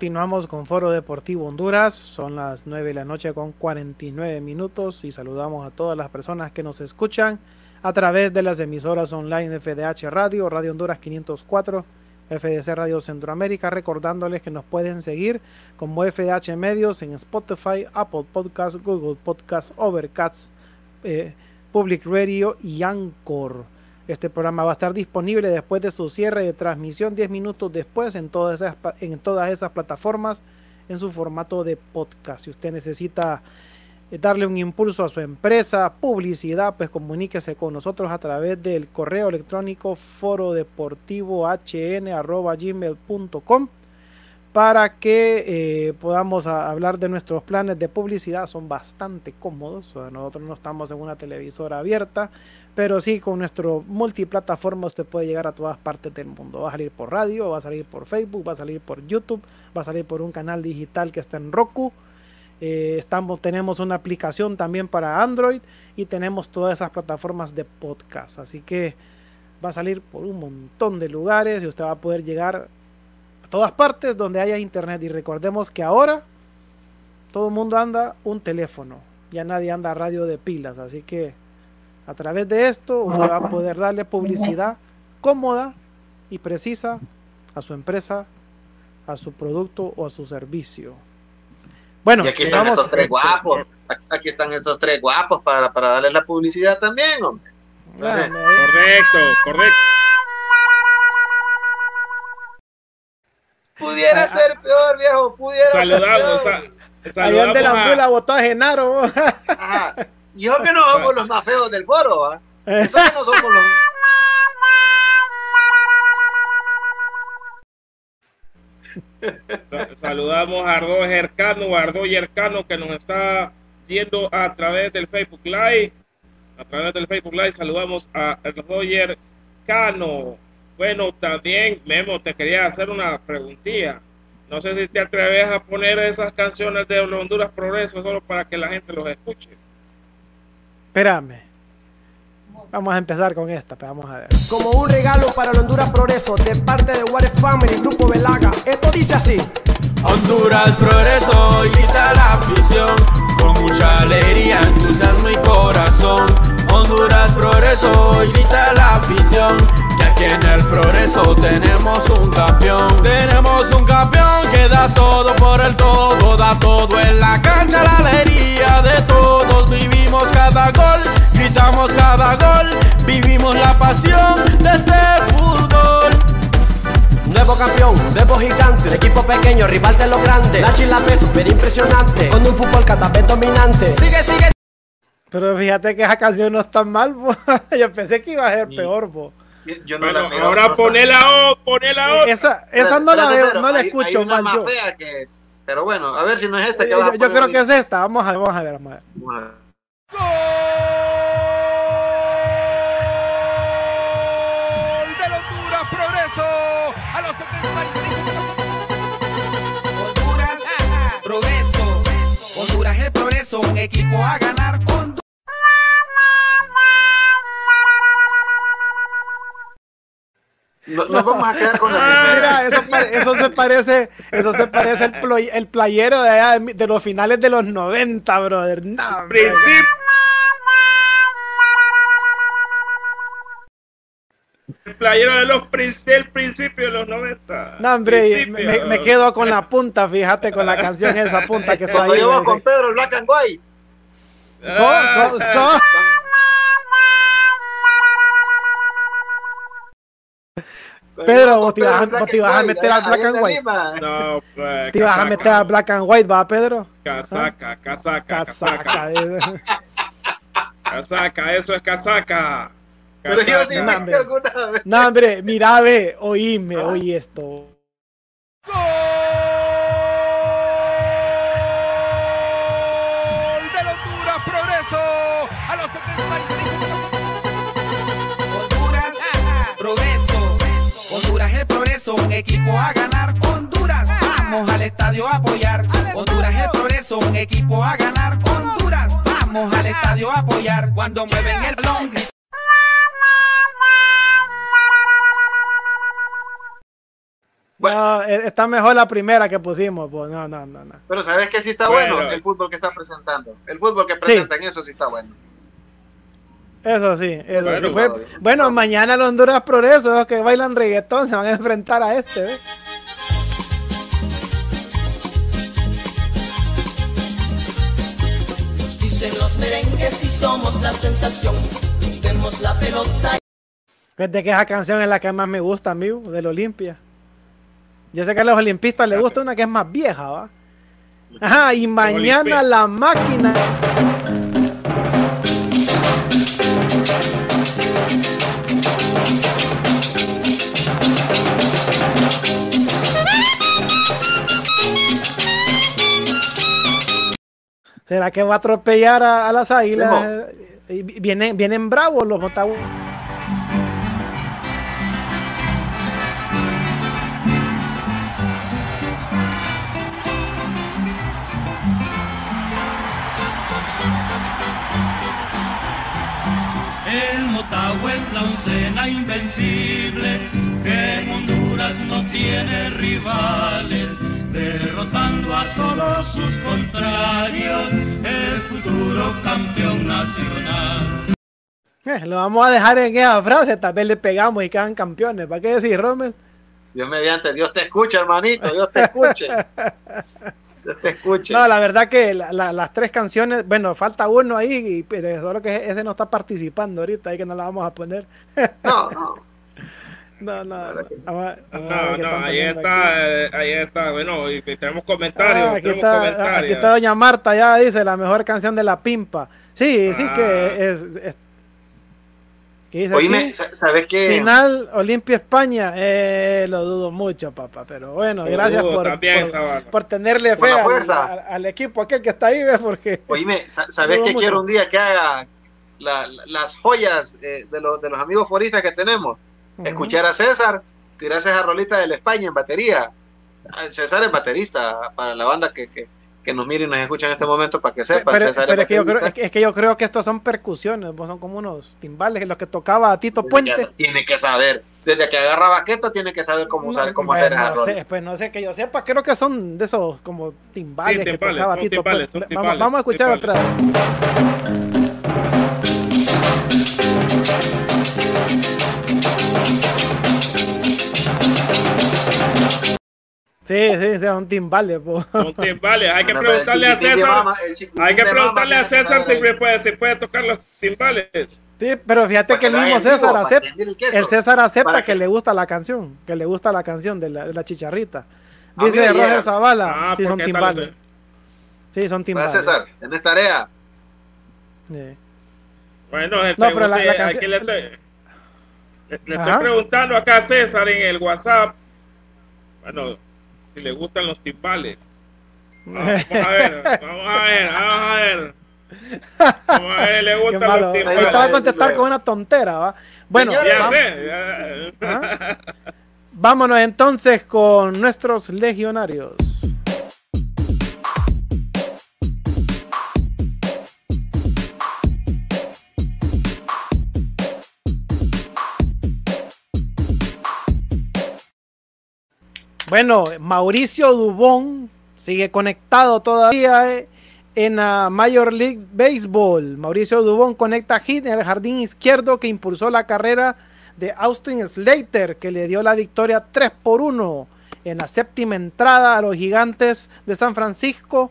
Continuamos con Foro Deportivo Honduras. Son las 9 de la noche con 49 minutos y saludamos a todas las personas que nos escuchan a través de las emisoras online FDH Radio, Radio Honduras 504, FDC Radio Centroamérica, recordándoles que nos pueden seguir como FDH Medios en Spotify, Apple Podcasts, Google Podcasts, Overcast, eh, Public Radio y Anchor. Este programa va a estar disponible después de su cierre de transmisión 10 minutos después en todas esas, en todas esas plataformas en su formato de podcast. Si usted necesita eh, darle un impulso a su empresa, publicidad, pues comuníquese con nosotros a través del correo electrónico forodeportivohn.gmail.com para que eh, podamos hablar de nuestros planes de publicidad. Son bastante cómodos. Nosotros no estamos en una televisora abierta, pero sí con nuestro multiplataforma usted puede llegar a todas partes del mundo. Va a salir por radio, va a salir por Facebook, va a salir por YouTube, va a salir por un canal digital que está en Roku. Eh, estamos, tenemos una aplicación también para Android y tenemos todas esas plataformas de podcast. Así que va a salir por un montón de lugares y usted va a poder llegar todas partes donde haya internet. Y recordemos que ahora todo el mundo anda un teléfono, ya nadie anda radio de pilas, así que a través de esto usted va a poder darle publicidad cómoda y precisa a su empresa, a su producto o a su servicio. Bueno, y aquí están estos tres guapos. Aquí están estos tres guapos para, para darles la publicidad también, hombre. Correcto, correcto. Pudiera ser peor, viejo. Pudiera saludamos, ser peor. Sa saludamos de la mula botó a Genaro. Ajá. Y yo que no somos los más feos del foro, ¿va? Eso que no somos los. Sa saludamos a Ardo Jercano, a Ardo Yercano que nos está viendo a través del Facebook Live. A través del Facebook Live saludamos a Roger Cano. Bueno, también, Memo, te quería hacer una preguntilla. No sé si te atreves a poner esas canciones de Honduras Progreso solo para que la gente los escuche. Espérame. Vamos a empezar con esta, pero vamos a ver. Como un regalo para el Honduras Progreso de parte de Water Family, Grupo Velaga. Esto dice así. Honduras Progreso, grita la afición, con mucha alegría, entusiasmo y corazón. Honduras Progreso, grita la afición, aquí en el Progreso tenemos un campeón. Tenemos un campeón que da todo por el todo, da todo en la cancha, la alegría de todos. Vivimos cada gol, gritamos cada gol, vivimos la pasión de este fútbol. Nuevo campeón, nuevo gigante, un equipo pequeño, rival de los grandes. La Chilape super impresionante, con un fútbol cada vez dominante. Sigue, sigue. Pero fíjate que esa canción no está mal, bo. yo pensé que iba a ser peor, bo. Yo no Bueno, la miro, ahora no ponela o, ponela o. Esa, esa no la veo, pero no la hay- escucho hay una más yo. fea que- Pero bueno, a ver si no es esta que Eh, vas a yo, creo que ahorita. es esta, vamos a ver, vamos a ver, vamos a ver. Gol del Honduras Progreso a los 75. Honduras, progreso. Honduras es progreso, un equipo a ganar. Honduras. No- Nos vamos a quedar con la Ah, primera. mira, eso, se parece, eso se parece el, ploy- el playero de, allá de, los finales de los 90, brother. No. Principio. playero de los, del principio de los 90. No, hombre, me, me quedo con la punta, fíjate, con la canción esa punta que está ahí. con Pedro el Black and White. "Co- co- co-". Pedro, vos te ibas a- vos te ibas a meter al Black and White. No, pues, Te ibas a meter a Black and White, va, Pedro. Casaca, casaca, casaca, Casaca. eh. casaca, eso es casaca. Pero yo sí me hombre. alguna vez. No, hombre, mira, ve, oíme, oí esto. Gol Honduras el progreso, un equipo a ganar. Honduras, vamos al estadio a apoyar. Honduras el progreso, un equipo a ganar. Honduras, vamos al estadio a apoyar. Cuando mueven el balón, No, eh, está mejor la primera que pusimos, pues. No, no, no, no. Pero ¿sabes qué sí está Bueno. bueno? El fútbol que está presentando. El fútbol que presentan, eso sí está bueno. Eso sí, eso Bueno, sí. Pues, bueno, mañana los Honduras Progreso, esos que bailan reggaetón, se van a enfrentar a este, ¿eh? Dicen los merengues y somos la sensación. Vemos la pelota Fíjate que esa canción es la que más me gusta, amigo, del Olimpia. Yo sé que a los olimpistas les gusta una que es más vieja, ¿va? Ajá, y mañana la máquina. ¿Será que va a atropellar a, a las águilas? Vienen, vienen bravos los Motagua. El Motagua es la oncena invencible, que en Honduras no tiene rivales, derrotando a todos sus contrarios, el futuro campeón nacional. Eh, lo vamos a dejar en esa frase, tal vez le pegamos y quedan campeones. ¿Para qué decir, Rommel? Dios mediante, Dios te escucha, hermanito, Dios te escuche. Dios te escuche. No, la verdad que la- la- las tres canciones, bueno, falta uno ahí, y- pero solo que ese no está participando ahorita, ahí que no la vamos a poner. No, no. No, no, no. Vamos a- vamos a ver No, no, ahí está, aquí. eh, ahí está. Bueno, y tenemos comentarios. Ah, aquí, tenemos está, comentarios. aquí está Doña Marta, ya dice la mejor canción de la pimpa. Sí, sí Ah. que es. es- ¿qué dice Oíme, ¿sabes qué? Final Olimpia España, eh, lo dudo mucho, papá, pero bueno, Lo gracias dudo por, también, por- tenerle fe al, fuerza. al- al equipo aquel que está ahí, ¿ves? Porque Oíme, sa- ¿sabes qué mucho. quiero un día que haga la- la- las joyas eh, de, los, de los amigos foristas que tenemos? Escuchar a César, tirarse esa rolita de la España en batería. Ah, César es baterista para la banda que, que, que nos mire y nos escucha en este momento para que sepan. pero, César pero es, que yo creo, es, que, yo creo que estos son percusiones, son como unos timbales, los que tocaba Tito Puente. Tiene que- Tiene que saber. Desde que agarra baqueto, tiene que saber cómo, usar, No, cómo pues, hacer esa no sé, pues no sé que yo sepa, creo que son de esos como timbales, Sí, que tocaba Tito timbales, Puente. Vamos, vamos a escuchar timbales. otra. Sí, sí, sí, son timbales. po. Son timbales. Hay que preguntarle a César. mama- Hay que preguntarle a César si puede, si puede tocar los timbales. Sí, pero fíjate que el mismo César acepta, que el César acepta que le gusta la canción, que le gusta la canción de la, de la chicharrita. A mí Dice Roger llega. Zavala, Ah, sí son timbales. Sí, son timbales. César, tenés tarea. Sí. Bueno, el No, pero la- sí, la aquí le estoy, le- estoy preguntando acá a César en el WhatsApp. Bueno, si le gustan los timbales. Vamos a ver, vamos a ver, vamos a ver. Vamos a ver, le gustan malo. los timbales. va a contestar con una tontera, ¿va? Bueno, Ya sé. ya- ¿Ah? vámonos entonces con nuestros legionarios. Bueno, Mauricio Dubón sigue conectado todavía eh, en la Major League Baseball. Mauricio Dubón conecta hit en el jardín izquierdo que impulsó la carrera de Austin Slater, que le dio la victoria 3 por 1 en la séptima entrada a los gigantes de San Francisco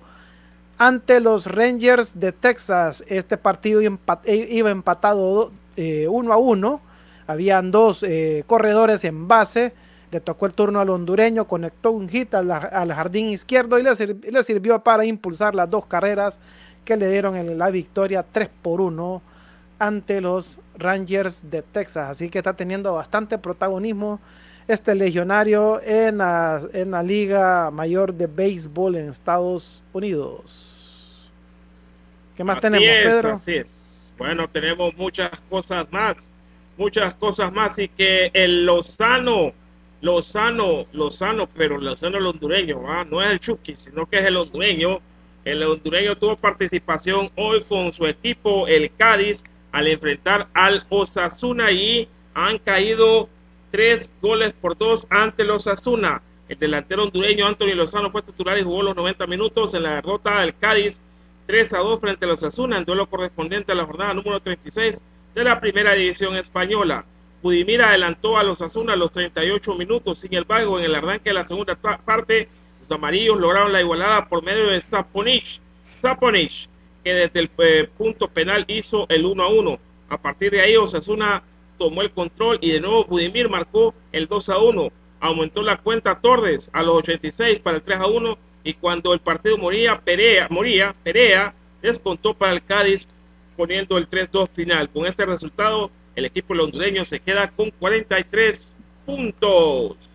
ante los Rangers de Texas. Este partido iba empatado 1 eh, a 1. Habían dos eh, corredores en base. Le tocó el turno al hondureño, conectó un hit al, jardín izquierdo y le, sirvió para impulsar las dos carreras que le dieron la victoria 3 por 1 ante los Rangers de Texas. Así que está teniendo bastante protagonismo este legionario en la, en la Liga Mayor de Béisbol en Estados Unidos. ¿Qué más tenemos, Pedro? Así es. Bueno, tenemos muchas cosas más, muchas cosas más y que el Lozano, Lozano, Lozano, pero Lozano el hondureño, no es el Chucky, sino que es el hondureño. El hondureño tuvo participación hoy con su equipo, el Cádiz, al enfrentar al Osasuna y han caído tres goles por dos ante los Asuna. El delantero hondureño Anthony Lozano fue titular y jugó los 90 minutos en la derrota del Cádiz 3 a 2 frente a los Asuna en duelo correspondiente a la jornada número 36 de la primera división española. Budimir adelantó a los Asuna los 38 minutos. Sin embargo, en el arranque de la segunda parte, los amarillos lograron la igualada por medio de Zaponich. Zaponich, que desde el eh, punto penal hizo el 1 a 1. A partir de ahí, Osasuna tomó el control y de nuevo Budimir marcó el 2 a 1. Aumentó la cuenta Torres a los 86 para el 3 a 1 y cuando el partido moría, Perea, moría, Perea descontó para el Cádiz poniendo el 3-2 final. Con este resultado, el equipo hondureño se queda con 43 puntos.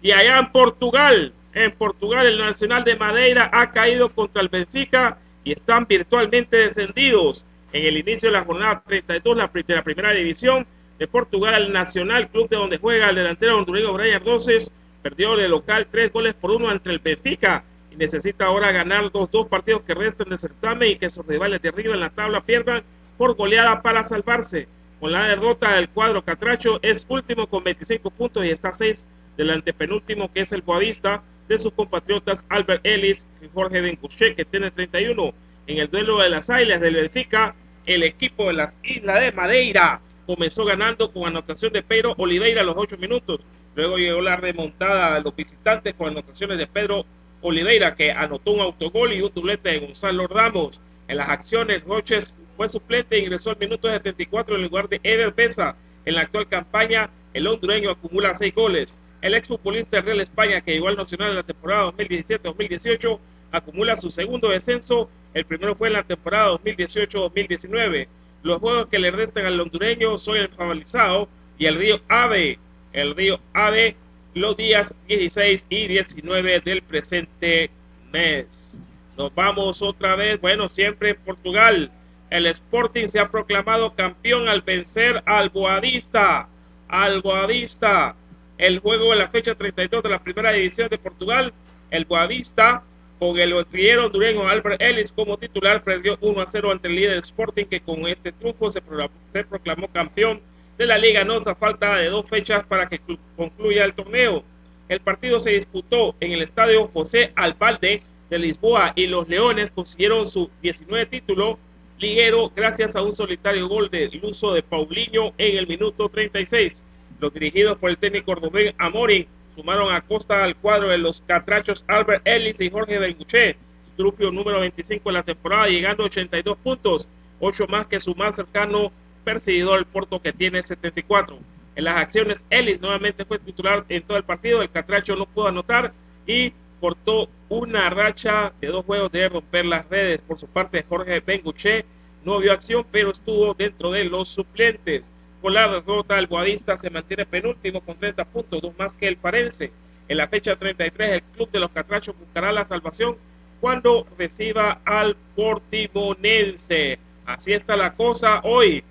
Y allá en Portugal, en Portugal, el Nacional de Madeira ha caído contra el Benfica y están virtualmente descendidos. En el inicio de la jornada 32 de la primera división, de Portugal al Nacional Club de donde juega el delantero hondureño Brian Roses. Perdió de local tres goles por uno ante el Benfica y necesita ahora ganar los dos partidos que restan de certamen y que sus rivales de arriba en la tabla pierdan por goleada para salvarse. Con la derrota del cuadro Catracho es último con 25 puntos y está seis del antepenúltimo que es el Boavista de sus compatriotas Albert Ellis y Jorge Bencuché que tiene 31. En el duelo de las Islas del Benfica, el equipo de las Islas de Madeira comenzó ganando con anotación de Pedro Oliveira a los 8 minutos. Luego llegó la remontada a los visitantes con anotaciones de Pedro Oliveira, que anotó un autogol y un doblete de Gonzalo Ramos. En las acciones, Roches fue suplente e ingresó al minuto 74 en lugar de Eder Besa. En la actual campaña, el hondureño acumula 6 goles. El exfutbolista de España, que llegó al Nacional en la temporada 2017-2018, acumula su segundo descenso. El primero fue en la temporada 2018-2019. Los juegos que le restan al hondureño son el Fabalizado y el río Ave. El río Ave los días 16 y 19 del presente mes. Nos vamos otra vez, bueno, siempre en Portugal. El Sporting se ha proclamado campeón al vencer al Boavista. Al Boavista. El juego de la fecha 32 de la primera división de Portugal. El Boavista con el trillero hondureño Albert Ellis como titular, perdió 1 a 0 ante el líder Sporting, que con este triunfo se, proclamó campeón de la Liga Nosa, falta de dos fechas para que concluya el torneo. El partido se disputó en el estadio José Albalde de Lisboa y los Leones consiguieron su 19 título liguero gracias a un solitario gol de uso de Paulinho en el minuto 36. Los dirigidos por el técnico Rubén Amorim Sumaron a costa al cuadro de los catrachos Albert Ellis y Jorge Benguché, trufio número 25 en la temporada, llegando a 82 puntos, 8 más que su más cercano perseguidor, el Porto, que tiene 74. En las acciones, Ellis nuevamente fue titular en todo el partido, el catracho no pudo anotar y cortó una racha de dos juegos de romper las redes. Por su parte, Jorge Benguché no vio acción, pero estuvo dentro de los suplentes la derrota, el Guadista se mantiene penúltimo con 30 puntos, dos más que el Farense. En la fecha 33, el Club de los Catrachos buscará la salvación cuando reciba al Portimonense. Así está la cosa hoy.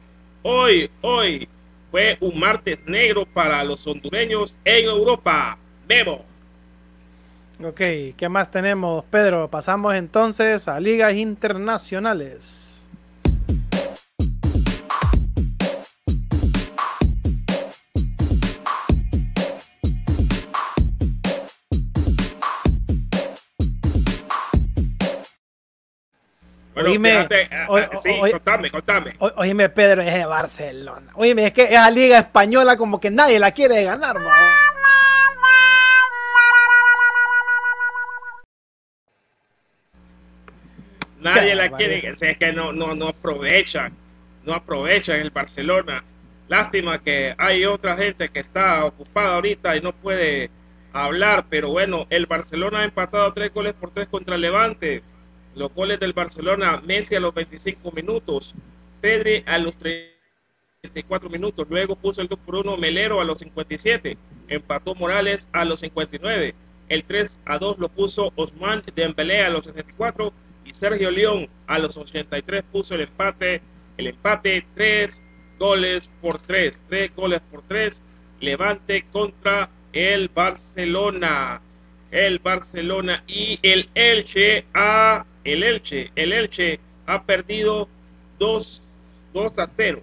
Hoy, hoy fue un martes negro para los hondureños en Europa. Memo. Ok, ¿qué más tenemos, Pedro? Pasamos entonces a ligas internacionales. Bueno, Oíme, fíjate, ah, o- ah, o- sí, contame, contame. Oíme, Pedro, es de Barcelona. Oíme, es que esa liga española como que nadie la quiere ganar, va. Nadie la quiere, o sea, es que no, no, no aprovechan, no aprovechan el Barcelona. Lástima que hay otra gente que está ocupada ahorita y no puede hablar, pero bueno, el Barcelona ha empatado tres goles por tres contra Levante. Los goles del Barcelona, Messi a los 25 minutos, Pedri a los 34 minutos, luego puso el 2 por 1 Melero a los 57, empató Morales a los 59, el 3 a 2 lo puso Osman Dembélé a los 64 y Sergio León a los 83 puso el empate, el empate 3 goles por 3, 3 goles por 3, Levante contra el Barcelona, el Barcelona y el Elche a el Elche, el Elche ha perdido 2 2 a 0.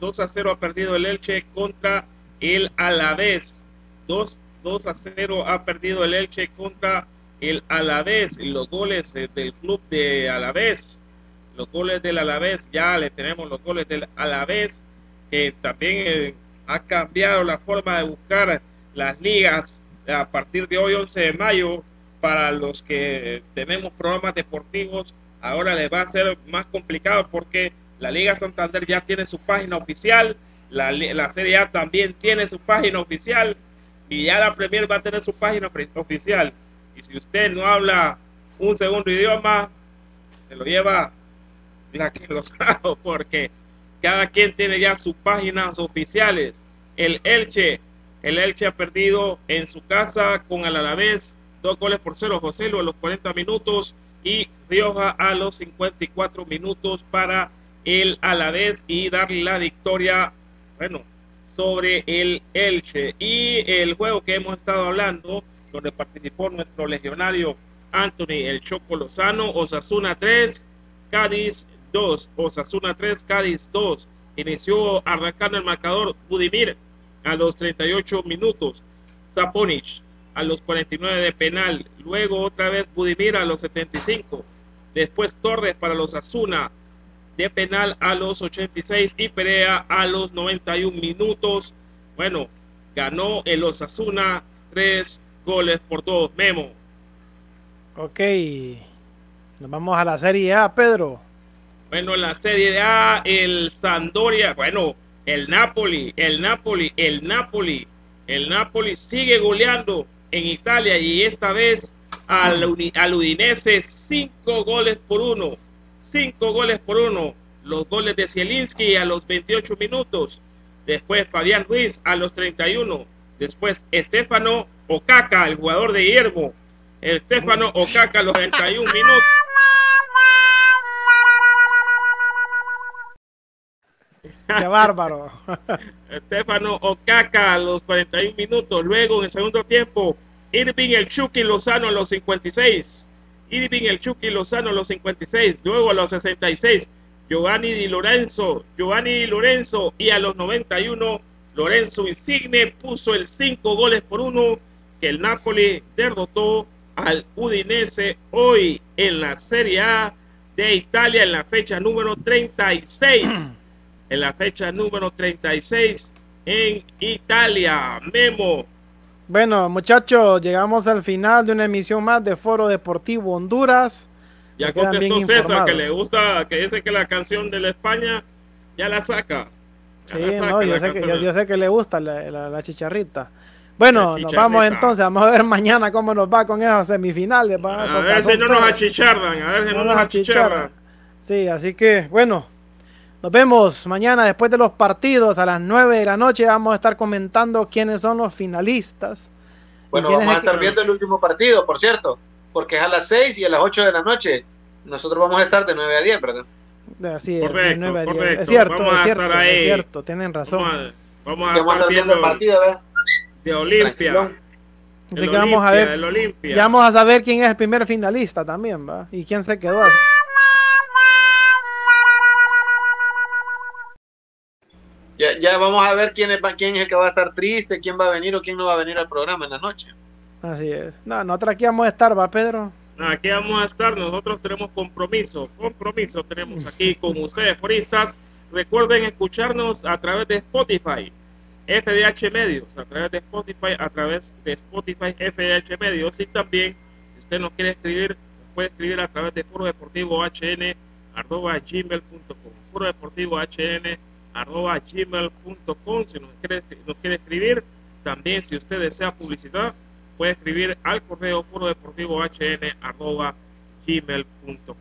2 a 0 ha perdido el Elche contra el Alavés. 2, 2 a 0 ha perdido el Elche contra el Alavés. Los goles eh, del club de Alavés. Los goles del Alavés. Ya le tenemos los goles del Alavés. Que también eh, ha cambiado la forma de buscar las ligas a partir de hoy, 11 de mayo. Para los que tenemos programas deportivos, ahora les va a ser más complicado porque la Liga Santander ya tiene su página oficial, la, la Serie A también tiene su página oficial y ya la Premier va a tener su página oficial. Si usted no habla un segundo idioma, se lo lleva la que lo porque cada quien tiene ya sus páginas oficiales. El Elche, el Elche ha perdido en su casa con el Alavés, dos goles por cero, José Lu a los 40 minutos y Rioja a los 54 minutos para el Alavés y darle la victoria, bueno, sobre el Elche. Y el juego que hemos estado hablando, donde participó nuestro legionario Anthony El Choco Lozano, Osasuna 3, Cádiz 2, Osasuna 3, Cádiz 2. Inició arrancando el marcador Budimir a los 38 minutos, Zaponic a los 49 de penal, luego otra vez Budimir a los 75, después Torres para los Asuna de penal a los 86 y Perea a los 91 minutos. Bueno, ganó el Osasuna tres goles por dos. Memo. Ok. Nos vamos a la Serie A, Pedro. Bueno, en la Serie A, el Sandoria, bueno, el Napoli, el Napoli, el Napoli, el Napoli sigue goleando en Italia y esta vez al, al Udinese cinco goles por uno, cinco goles por uno, los goles de Zielinski a los 28 minutos, después Fabián Ruiz a los 31, después Estefano Okaka, el jugador de Guillermo, Estefano Okaka a los 31 minutos. Qué bárbaro. Estefano Okaka a los 41 minutos. Luego en el segundo tiempo, Irving el Chucky Lozano a los 56. Irving el Chucky Lozano a los 56. Luego a los 66, Giovanni Di Lorenzo. Giovanni Di Lorenzo. Y a los 91, Lorenzo Insigne puso el 5 goles por uno que el Napoli derrotó al Udinese hoy en la Serie A de Italia en la fecha número 36 en la fecha número 36 en Italia. Memo. Bueno, muchachos, llegamos al final de una emisión más de Foro Deportivo Honduras. Ya contestó César informados. que le gusta, que dice que la canción de la España ya la saca. Ya Sí, la saca no, yo sé, que, yo, sé que le gusta la, la- la chicharrita. Bueno, nos vamos entonces, vamos a ver mañana cómo nos va con esas semifinales. va, A ver si no nos achichardan, a ver si no, no nos achichardan. achicharran. Sí, así que bueno, nos vemos mañana después de los partidos a las 9 de la noche. Vamos a estar comentando quiénes son los finalistas. y Bueno, vamos a es estar que- viendo el último partido, por cierto, porque es a las 6 y a las 8 de la noche. Nosotros vamos a estar de 9 a 10, ¿verdad? Así es, de Correcto, 9 a 10. correcto. Es cierto, Vamos es cierto, es cierto, tienen razón. Vamos a, vamos a estar estar viendo el partido, ¿verdad? De Olimpia. Así que vamos a ver, ya vamos a saber quién es el primer finalista también, ¿va? Y quién se quedó así. Ya, ya vamos a ver quién es, quién es el que va a estar triste, quién va a venir o quién no va a venir al programa en la noche. Así es. No, nosotros aquí vamos a estar, ¿va, Pedro? Aquí vamos a estar, nosotros tenemos compromiso, compromiso tenemos aquí con ustedes, foristas. Recuerden escucharnos a través de Spotify, FDH Medios, a través de Spotify, a través de Spotify, FDH Medios. Y también, si usted nos quiere escribir, nos puede escribir a través de Foro Deportivo HN, arroba gmail.com. Foro Deportivo HN, arroba gmail.com. Si nos quiere, nos quiere escribir, también si usted desea publicidad, puede escribir al correo foro deportivo hn arroba gmail.com.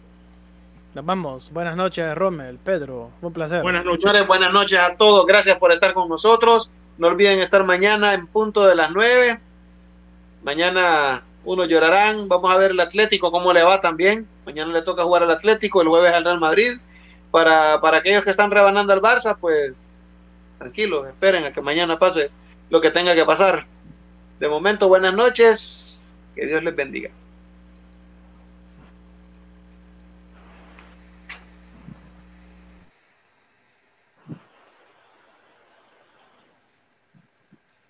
Nos vamos. Buenas noches, Rommel, Pedro. Un placer. Buenas noches. Señores, buenas noches a todos. Gracias por estar con nosotros. No olviden estar mañana en punto de las 9. Mañana unos llorarán. Vamos a ver el Atlético, cómo le va también. Mañana le toca jugar al Atlético, el jueves al Real Madrid. Para, para aquellos que están rebanando al Barça, pues tranquilos, esperen a que mañana pase lo que tenga que pasar. De momento, buenas noches. Que Dios les bendiga.